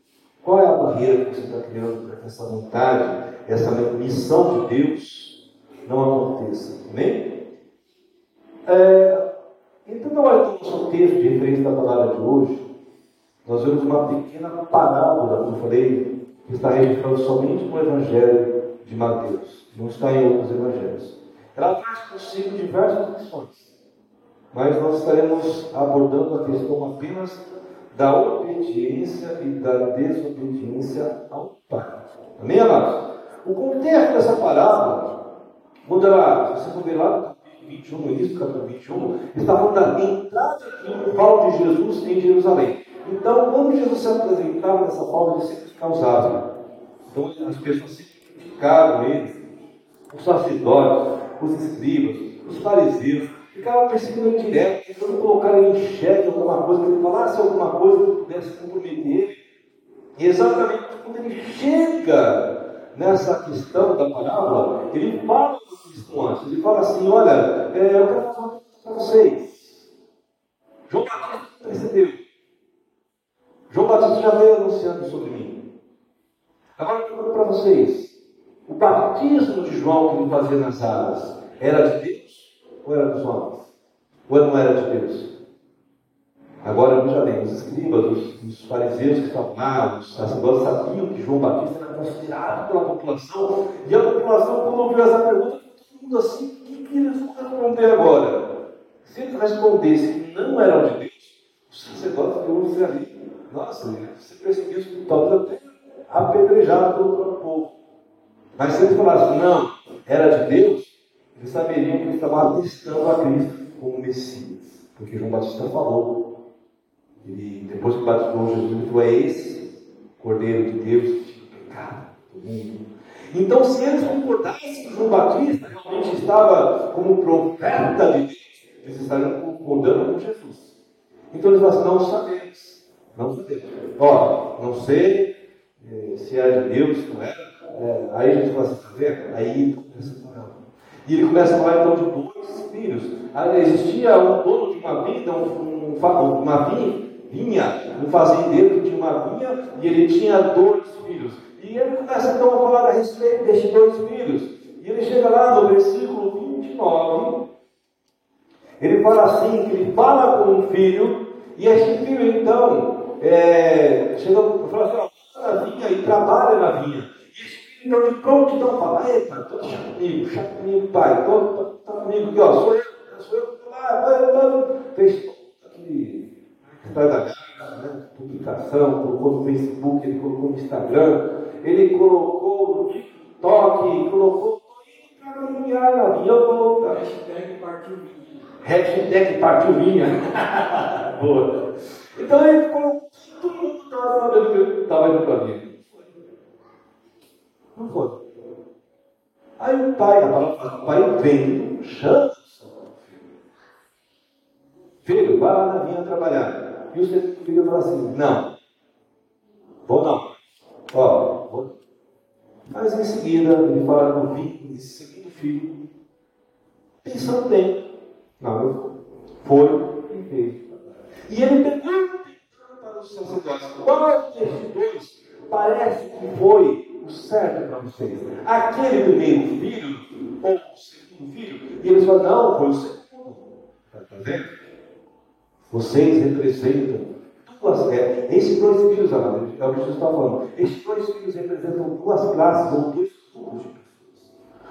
Qual é a barreira que você está criando para que essa vontade, essa missão de Deus não aconteça? Amém? É, então, hora que nosso texto de referência da palavra de hoje, nós vemos uma pequena parábola, eu falei, que está registrada somente no Evangelho de Mateus, não está em outros evangelhos. Ela traz consigo diversas lições, mas nós estaremos abordando a questão apenas da obediência e da desobediência ao Pai. Amém, amados? O contexto dessa parábola, ela, se você for ver lá 21, no início do capítulo 21, está falando da entrada triunfal de Jesus em Jerusalém. Então, quando Jesus se apresentava dessa forma, ele sempre causava. Então, as pessoas se ficaram ele, os sacerdotes, os escribas, os fariseus, ficavam perseguindo ele direto, tentando colocar ele em xeque alguma coisa, que ele falasse alguma coisa que pudesse comprometer ele. E exatamente quando ele chega nessa questão da parábola, ele fala para os antes, ele fala assim, olha, é, eu quero coisa para vocês. João Batista precedeu. João Batista já veio anunciando sobre mim. Agora eu pergunto para vocês: o batismo de João que ele fazia nas águas era de Deus ou era dos homens? Ou não era de Deus? Agora bem, os escribas, os, os fariseus que estavam lá, os sacerdotes sabiam que João Batista era considerado pela população, e a população, quando ouviu essa pergunta, todo mundo assim, o que, eles vão responder agora? Se eles respondessem que não eram de Deus, os sacerdotes iam dizer ali, nossa, você percebeu isso, talvez até apedrejado pelo próprio povo. Mas se eles falassem, não, era de Deus, eles saberiam que eles estavam atestando a Cristo como Messias. Porque João Batista falou. Ele, depois que batizou Jesus, ele falou: é esse Cordeiro de Deus que pecado do mundo. Então, se eles concordassem que João Batista realmente estava como profeta de Deus, eles estariam concordando com Jesus. Então eles falaram assim, não sabemos. Não sabemos. Ó, não sei eh, se é de Deus, não era. É, aí gente fala assim, está vendo? Aí começa a falar. E ele começa a falar então de dois filhos. Aí existia um dono de uma vida, um, um, uma vinha, um fazendeiro que tinha uma vinha, e ele tinha dois filhos. E ele começa então a falar a respeito destes dois filhos. E ele chega lá no versículo 29. Ele fala assim, que ele fala com um filho, e este filho então é, chega e fala assim, ó, na vinha e trabalha na vinha. Então, de prontidão, fala, ei, pai, estou chato comigo, chato comigo, pai, estou comigo aqui, ó, sou eu, sou eu lá, vai, vai, fez aquele casa, né, publicação, colocou no Facebook, ele colocou no Instagram, ele colocou no TikTok, colocou, caminhar na eu vou... Hashtag partiu minha. Hashtag partiu minha. Boa. Então ele colocou, todo mundo estava sabendo que estava indo para vinha. Não foi. Aí o pai, a palavra fala, o pai vem, chama o filho. Filho, vai lá na vinha trabalhar. E o segundo filho fala assim, não, vou não. Ó, vou. Mas em seguida, ele fala no esse segundo filho, pensando bem. Não, eu vou. Foi e fez. E ele pergunta para os sacerdotes, qual dois parece que foi o certo para vocês. Aquele primeiro filho, ou o segundo filho, e eles falam, não, foi o segundo. Está vendo? Vocês representam duas, é, esses dois filhos, é o que Jesus está falando. Esses dois filhos representam duas classes ou dois grupos de pessoas.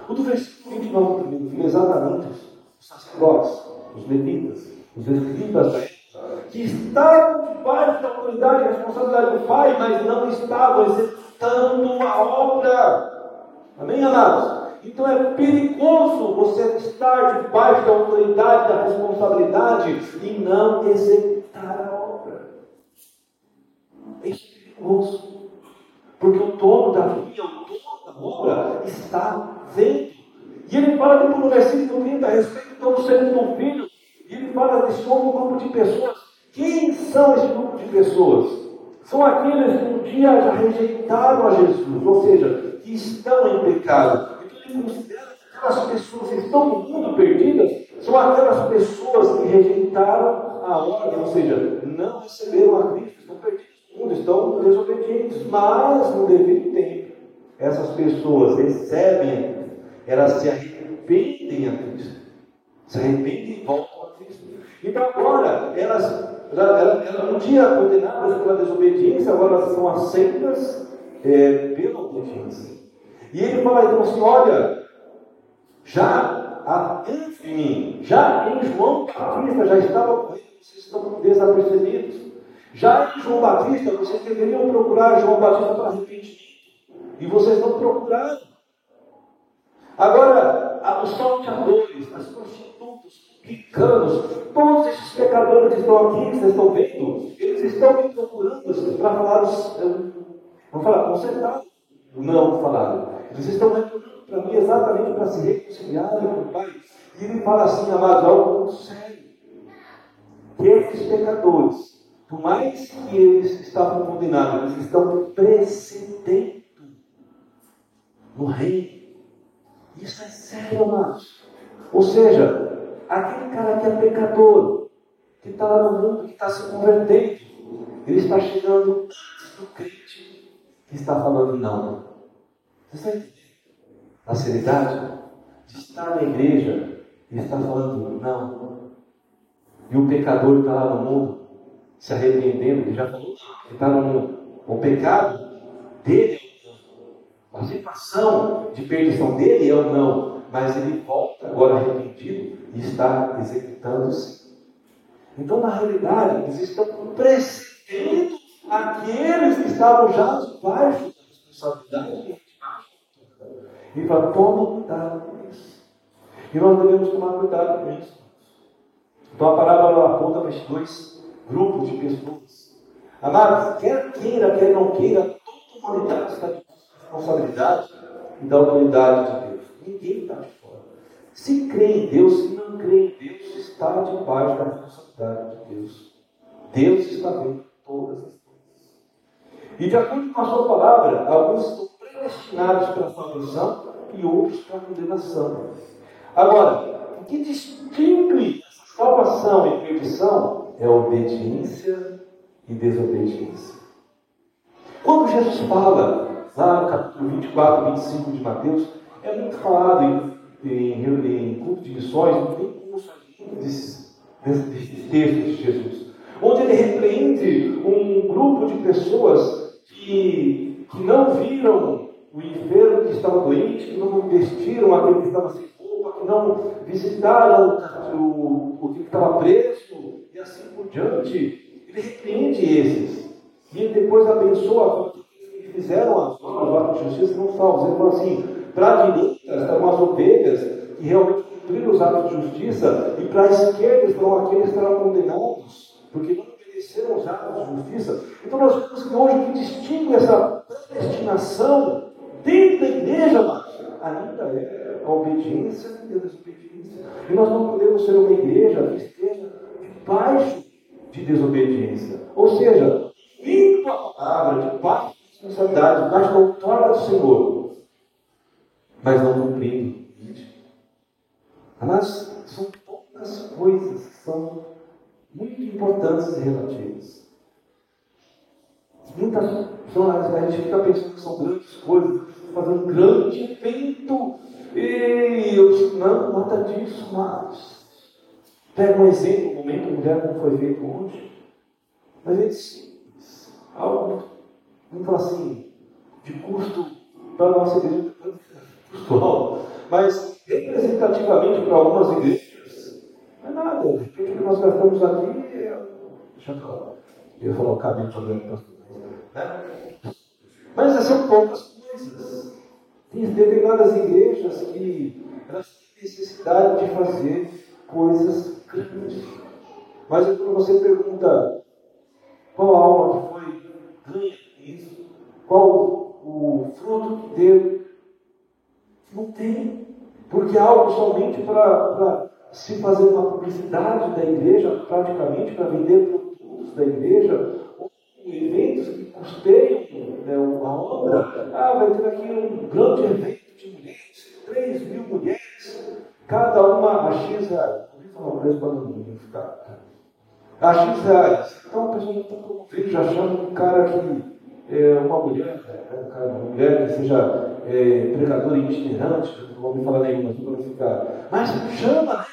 O do versículo 29 do primeiro filho, exatamente os sacerdotes, os levitas, os época, que estavam debaixo da autoridade e responsabilidade do pai, mas não estavam executando a obra. Amém, amados? Então é perigoso você estar debaixo da autoridade, da responsabilidade e não executar a obra. Isso é perigoso. Porque o dono da vida, o dono da obra, está vendo. E ele fala depois no versículo 30 a respeito do segundo filho. E ele fala desse novo grupo de pessoas. Quem são esse grupo de pessoas? São aqueles que um dia já rejeitaram a Jesus, ou seja, que estão em pecado. Aquelas pessoas que estão no mundo perdidas são aquelas pessoas que rejeitaram a ordem, ou seja, não receberam a Cristo, estão perdidos no mundo, estão desobedientes, mas no devido tempo, essas pessoas recebem, elas se arrependem a Cristo, se arrependem e voltam a Cristo. Então agora, elas, elas, elas um dia condenadas pela desobediência, agora elas são aceitas é, pela obediência. E ele fala então assim: olha, já antes de mim, já em João Batista já estava ocorrendo, vocês estão desapercebidos. Já em João Batista, vocês deveriam procurar João Batista para arrependimento. E vocês não procuraram. Agora, os salteadores, as prostitutas, os picanos, todos esses pecadores que estão aqui, que vocês estão vendo, eles estão me procurando para falar, vamos falar, consertar. Não falaram. Eles estão para mim exatamente para se reconciliarem com o Pai. E ele fala assim, amados, algo muito sério. Que esses pecadores, por mais que eles estavam condenados, eles estão precedendo no reino. Isso é sério, amados. Ou seja, aquele cara que é pecador, que está lá no mundo, que está se convertendo, ele está chegando antes do crente que está falando não. Você está entendendo? A seriedade de estar na igreja e estar falando não. E o pecador está lá no mundo, se arrependendo, ele já falou, ele está no mundo. O pecado dele a situação de perdição dele é ou não, mas ele volta agora arrependido e está executando-se. Então, na realidade, eles estão precedendo aqueles que estavam já debaixo da responsabilidade cuidado com isso. E nós devemos tomar cuidado com isso. Então a parábola aponta para esses dois grupos de pessoas. Amados, quer queira, quer não queira, toda a humanidade está de responsabilidade e da autoridade de Deus. Ninguém está de fora. Se crê em Deus, se não crê em Deus, está debaixo da responsabilidade de Deus. Deus está vendo todas as coisas. E de acordo com a sua palavra, alguns estão predestinados para a salvação e outros para a condenação. Agora, o que distingue salvação e perdição é obediência e desobediência. Quando Jesus fala lá no capítulo 24, 25 de Mateus, é muito falado em, em, em culto de missões, não tem curso desses, desses textos de Jesus, onde ele repreende um grupo de pessoas que, que não viram o enfermo que estava doente, que não vestiram aquele que estava sem roupa, que não visitaram o, o que estava preso, e assim por diante. Ele repreende esses. E ele depois abençoa fizeram as obras de justiça não salvos. Ele falou assim: para a direita estão as ovelhas que realmente cumpriram os atos de justiça, e para a esquerda estão aqueles que serão condenados, porque não obedeceram os atos de justiça. Então nós vemos que hoje que distingue essa predestinação dentro da igreja, mas ainda é a obediência e a desobediência. E nós não podemos ser uma igreja que esteja debaixo de desobediência. Ou seja, vindo a palavra, debaixo responsabilidade, mas outorga do Senhor, mas não cumprindo. Mas são poucas coisas que são muito importantes e relativas. Muitas são, a gente fica pensando que são grandes coisas, fazendo um grande evento. E eu disse, não, nada disso, mas. Pega um exemplo, um momento, mulher, como foi feito hoje. Mas é simples, algo Vamos falar assim, de custo para a nossa igreja, custo alto. Mas representativamente para algumas igrejas, não é nada. O que nós gastamos aqui é. Deixa eu falar. Eu ia falar o cabelo para o pastor. Né? Mas são poucas. Tem determinadas igrejas que elas têm necessidade de fazer coisas grandes. Mas quando você pergunta qual alma que foi ganha isso? Qual o fruto que deu? Não tem. Porque é algo somente para se fazer uma publicidade da igreja, praticamente, para vender produtos da igreja, ou eventos que custeiam né, a obra. Ah, vai ter aqui um grande evento de mulheres, 3 mil mulheres, cada uma a X reais. Ouvi falar um preço para não ficar. A X reais. Então a pessoa já está promovendo, já chama um cara que é uma mulher, é, um cara, uma mulher que seja é, pregadora itinerante, não vou me falar nenhuma, para não ficar. Mas chama, né?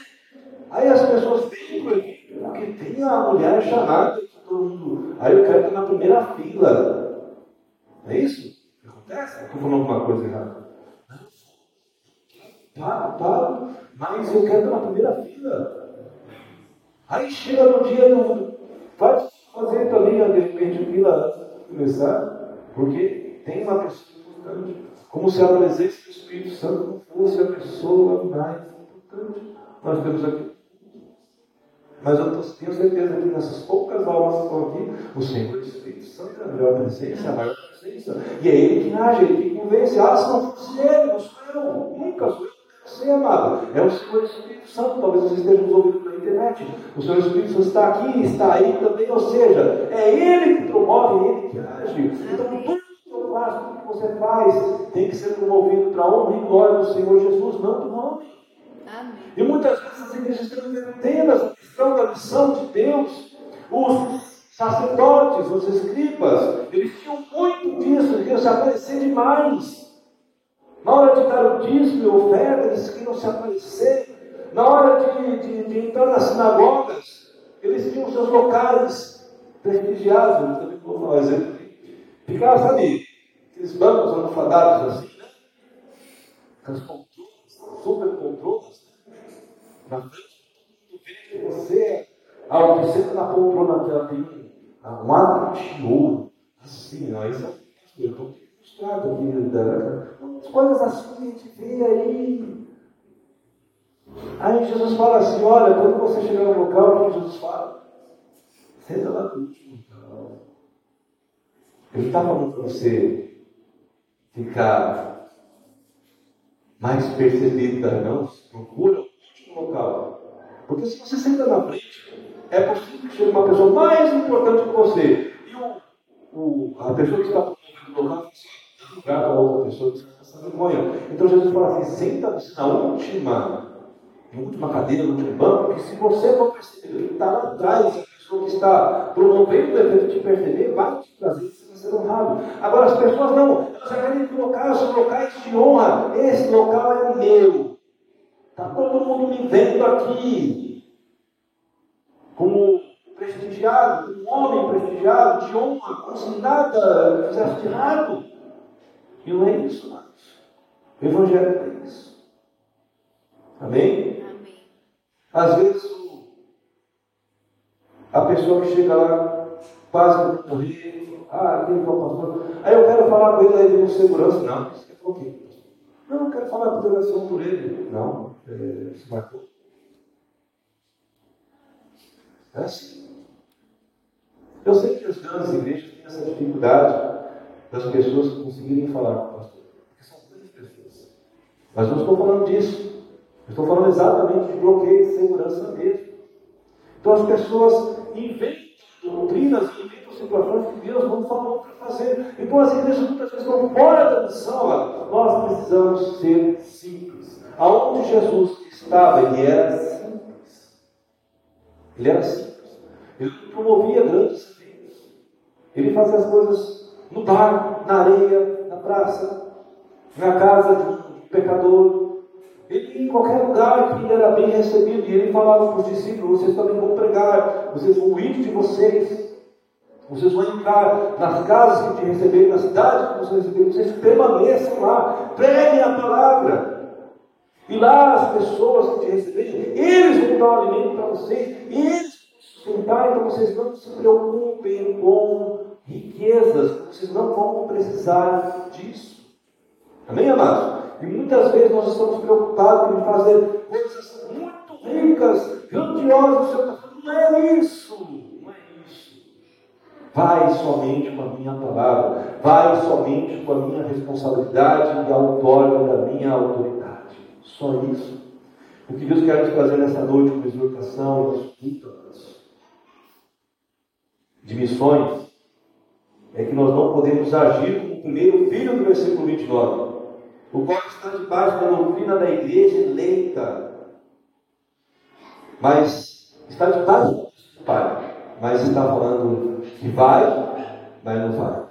Aí as pessoas vêm porque tem a mulher chamada, todo mundo. Aí eu quero estar na primeira fila. É isso? Acontece? Estou falando alguma coisa errada. Para, para, mas eu quero estar na primeira fila. Aí chega no dia do. Faz fazer também, de repente, fila começar, porque tem uma pessoa importante. Como se a presença do Espírito Santo não fosse a pessoa mais importante. Nós temos aqui. Mas eu tenho certeza que nessas poucas almas que estão aqui, o Senhor Espírito Santo é a melhor presença, a maior presença. E é Ele que age, Ele que convence. Ah, se não fosse Ele, não sou eu. Nunca sou eu você, amado. É o Senhor Espírito Santo. Talvez você esteja nos ouvindo pela internet. O Senhor Espírito Santo está aqui, está aí também. Ou seja, é Ele que promove, é Ele que age. Então, que tudo que você faz, tem que ser promovido para a honra e glória do Senhor Jesus, não do homem. Amém. E muitas vezes as igrejas estão entendendo essa questão da missão de Deus. Os sacerdotes, os escribas, eles tinham muito disso, eles queriam se aparecer demais. Na hora de dar o dízimo e oferta, eles queriam se aparecer. Na hora de, de, de entrar nas sinagogas, eles tinham seus locais prestigiados. Também vou falar exemplo. Ficava, sabe, aqueles bancos almofadados assim, né? Aquelas poltronas, super poltronas, né? Na frente, vê que você, ao que senta na poltrona dela, tem um de ouro, assim, ó, isso é frustrado aqui, coisas assim que a gente vê aí. Aí Jesus fala assim: olha, quando você chegar no local, o que Jesus fala? Senta lá no último Ele está falando para você ficar mais percebido não? Procura local. Porque se você senta na frente, é possível que chegue uma pessoa mais importante que você. E o, o, a pessoa que está promovendo o local lugar para outra pessoa que está vergonha. Então Jesus fala assim: senta-se na última, na última cadeira, no último banco, porque se você não perceber que está lá atrás, a pessoa que está promovendo o evento te perceber, vai te trazer ser honrado. Agora as pessoas não, elas querem colocar os locais de honra. Esse local é meu. Está todo mundo me vendo aqui. Como prestigiado, um homem prestigiado, de honra, como se nada fizesse de errado. E não é isso, amados. O Evangelho é isso. Amém? Amém. Às vezes a pessoa que chega lá, quase morrer, ah, aquele que é o pastor. Aí eu quero falar com ele aí de segurança. Não, você quer falar o quê? Não, eu quero falar com oração por ele. Não, é, marcou. É assim. Eu sei que as grandes igrejas têm essa dificuldade das pessoas conseguirem falar com o pastor. Porque são muitas pessoas. Mas não estou falando disso. Eu estou falando exatamente de bloqueio de segurança mesmo. Então as pessoas inventam doutrinas, inventam situações que Deus não falou para fazer. Então as igrejas muitas vezes estão fora da missão. Nós precisamos ser simples. Aonde Jesus estava, ele era simples. Ele era simples. Ele promovia grandes eventos. Ele fazia as coisas no bar, na areia, na praça, na casa de um pecador. Ele em qualquer lugar que ele era bem recebido. E ele falava para os discípulos: vocês também vão pregar, vocês vão ir de vocês. Vocês vão entrar nas casas que te receberam, na cidade que vocês receberam, vocês permaneçam lá, preguem a palavra. E lá as pessoas que te receberem, eles vão dar o alimento para vocês, eles vão sustentar, então vocês não se preocupem com riquezas, vocês não vão precisar disso. Amém, amados? E muitas vezes nós estamos preocupados em fazer coisas muito ricas, grandiosas. O Senhor está é isso, não é isso. Vai somente com a minha palavra, vai somente com a minha responsabilidade e a outorga da minha autoridade. Só isso. O que Deus quer nos trazer nessa noite com exortação e de missões é que nós não podemos agir como o primeiro filho do versículo 29, o qual está debaixo da doutrina da igreja eleita. mas está debaixo do Pai, mas está falando que vai, mas não vai.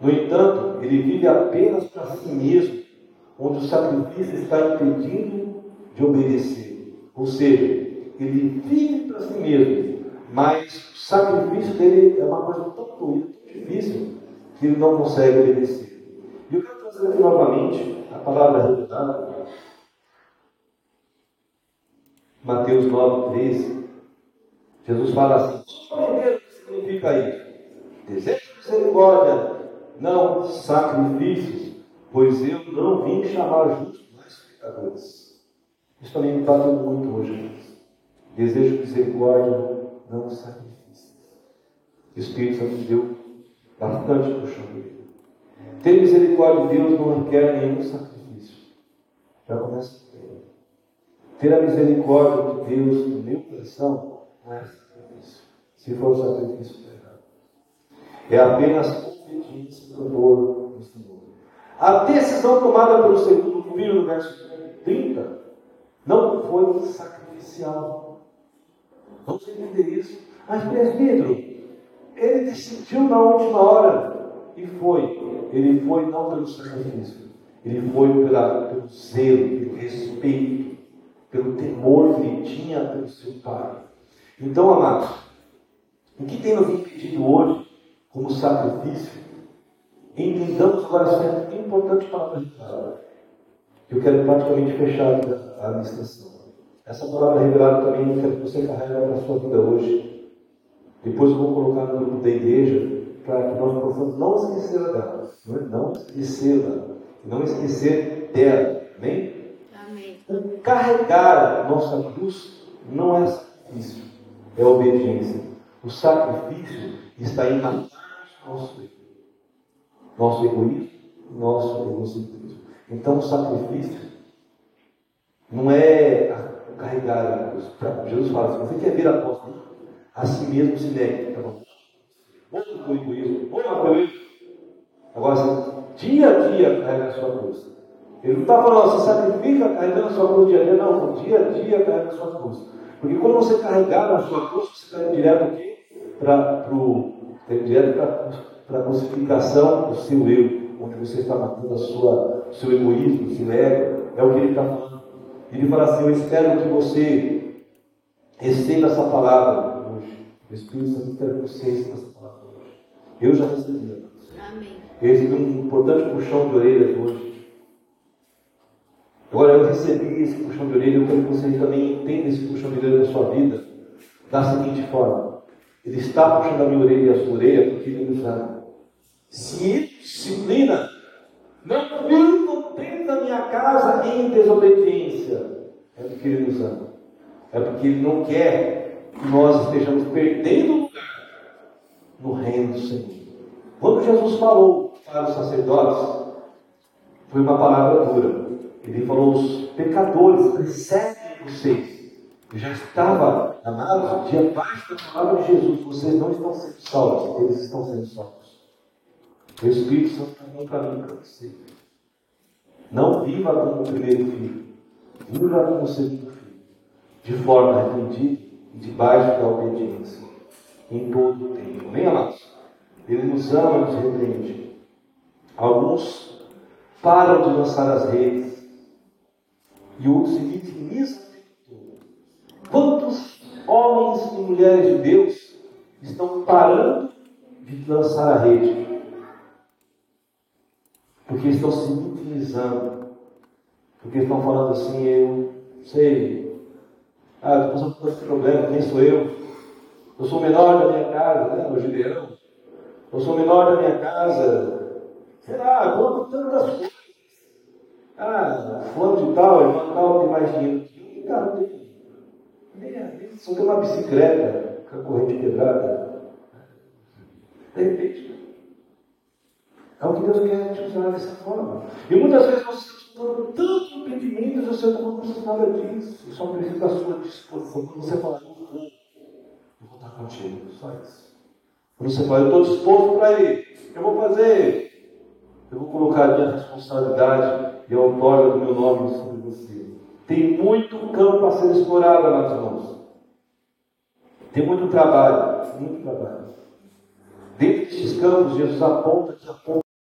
No entanto, ele vive apenas para si mesmo, onde o sacrifício está impedindo de obedecer. Ou seja, ele vive para si mesmo, mas o sacrifício dele é uma coisa tão doída, tão difícil, que ele não consegue obedecer. E eu quero trazer aqui novamente a palavra revelada Mateus 9, 13, Jesus fala assim: o que significa isso? Desejo de misericórdia, não sacrifícios, pois eu não vim chamar justos, mas pecadores. Isso também me bateu muito hoje. Desejo de misericórdia, não sacrifícios. O Espírito Santo deu bastante puxão dele. Ter misericórdia de Deus não requer nenhum sacrifício. Já começa ter a misericórdia de Deus no meu coração não é sacrifício. Se for sacrifício, é errado. É apenas obediência do amor do Senhor. A decisão tomada pelo segundo filho, no verso 30, não foi sacrificial. Vamos entender isso. Mas, presbítero, ele decidiu na última hora e foi. Ele foi não pelo sacrifício, ele foi pela, pelo zelo, pelo respeito pelo temor que ele tinha pelo seu pai. Então, amados, o que tem nos impedido hoje, como sacrifício, entendamos agora essa importante palavra de Eu quero praticamente fechar a administração. Essa palavra revelada também eu quero que você carregue para a sua vida hoje. Depois eu vou colocar no grupo da igreja para que nós possamos não esquecer dela. Não, é? não esquecê-la. Não esquecer dela. Amém? O carregar a nossa cruz não é sacrifício, é obediência. O sacrifício está em matar nosso nosso egoísmo, nosso egocentrismo. Então o sacrifício não é carregar a cruz. Jesus fala assim, você quer ver a posse a si mesmo se negue. Tá bom? Morra o egoísmo, morra o egoísmo. Agora, dia a dia carrega a sua cruz. Ele não está falando, você sacrifica carregando a sua cruz dia a dia, não, dia a dia carrega a sua cruz. Porque quando você carregar a sua cruz, você está direto para direto para a crucificação do seu eu, onde você está matando a sua, o seu egoísmo, o seu ego, é o que ele está falando. Ele fala assim, eu espero que você receba essa palavra hoje. O Espírito Santo quer que você receba essa palavra hoje. Eu já recebi. Amém. Eu recebi um importante puxão de orelhas hoje. Agora eu recebi esse puxão de orelha, eu quero que você também entenda esse puxão de orelha na sua vida da seguinte forma. Ele está puxando a minha orelha e a sua orelha porque ele nos ama. Se disciplina, não vivo dentro da minha casa em desobediência, é porque ele nos ama. É porque ele não quer que nós estejamos perdendo lugar no reino do Senhor. Quando Jesus falou para os sacerdotes, foi uma palavra dura. Ele falou: os pecadores perseguem vocês. Eu já estava, amados, debaixo da palavra de Jesus. Vocês não estão sendo salvos, eles estão sendo salvos. O Espírito Santo também mim para você. Não viva como o primeiro filho, viva como o segundo filho, de forma arrependida e debaixo da obediência, em todo o tempo. Amém, amados? Ele nos ama e nos repreende. Alguns param de lançar as redes e o se vitimiza Quantos homens e mulheres de Deus estão parando de lançar a rede? Porque estão se vitimizando. Porque estão falando assim, eu sei, ah, estou passando por esse problema, quem sou eu? Eu sou o menor da minha casa, né? O Gideão. Eu sou o menor da minha casa. Será? Quanto tantas coisas. Ah, fulano de tal, irmão tal, tem mais dinheiro que eu. Cara, não tem. Nem, só tem uma bicicleta com a corrente quebrada. De repente. É o que Deus quer te usar dessa forma. E muitas vezes nós estamos dando tantos impedimentos, você não precisa nada disso. Eu só preciso da sua disposição. Quando você fala, eu vou, eu vou estar contigo. Só isso. Quando você fala, eu estou disposto para ir, eu vou fazer. Eu vou colocar a minha responsabilidade e a outorga do meu nome sobre você. Tem muito campo a ser explorado, amados irmãos. Tem muito trabalho, muito trabalho. Dentro desses campos, Jesus aponta que aponta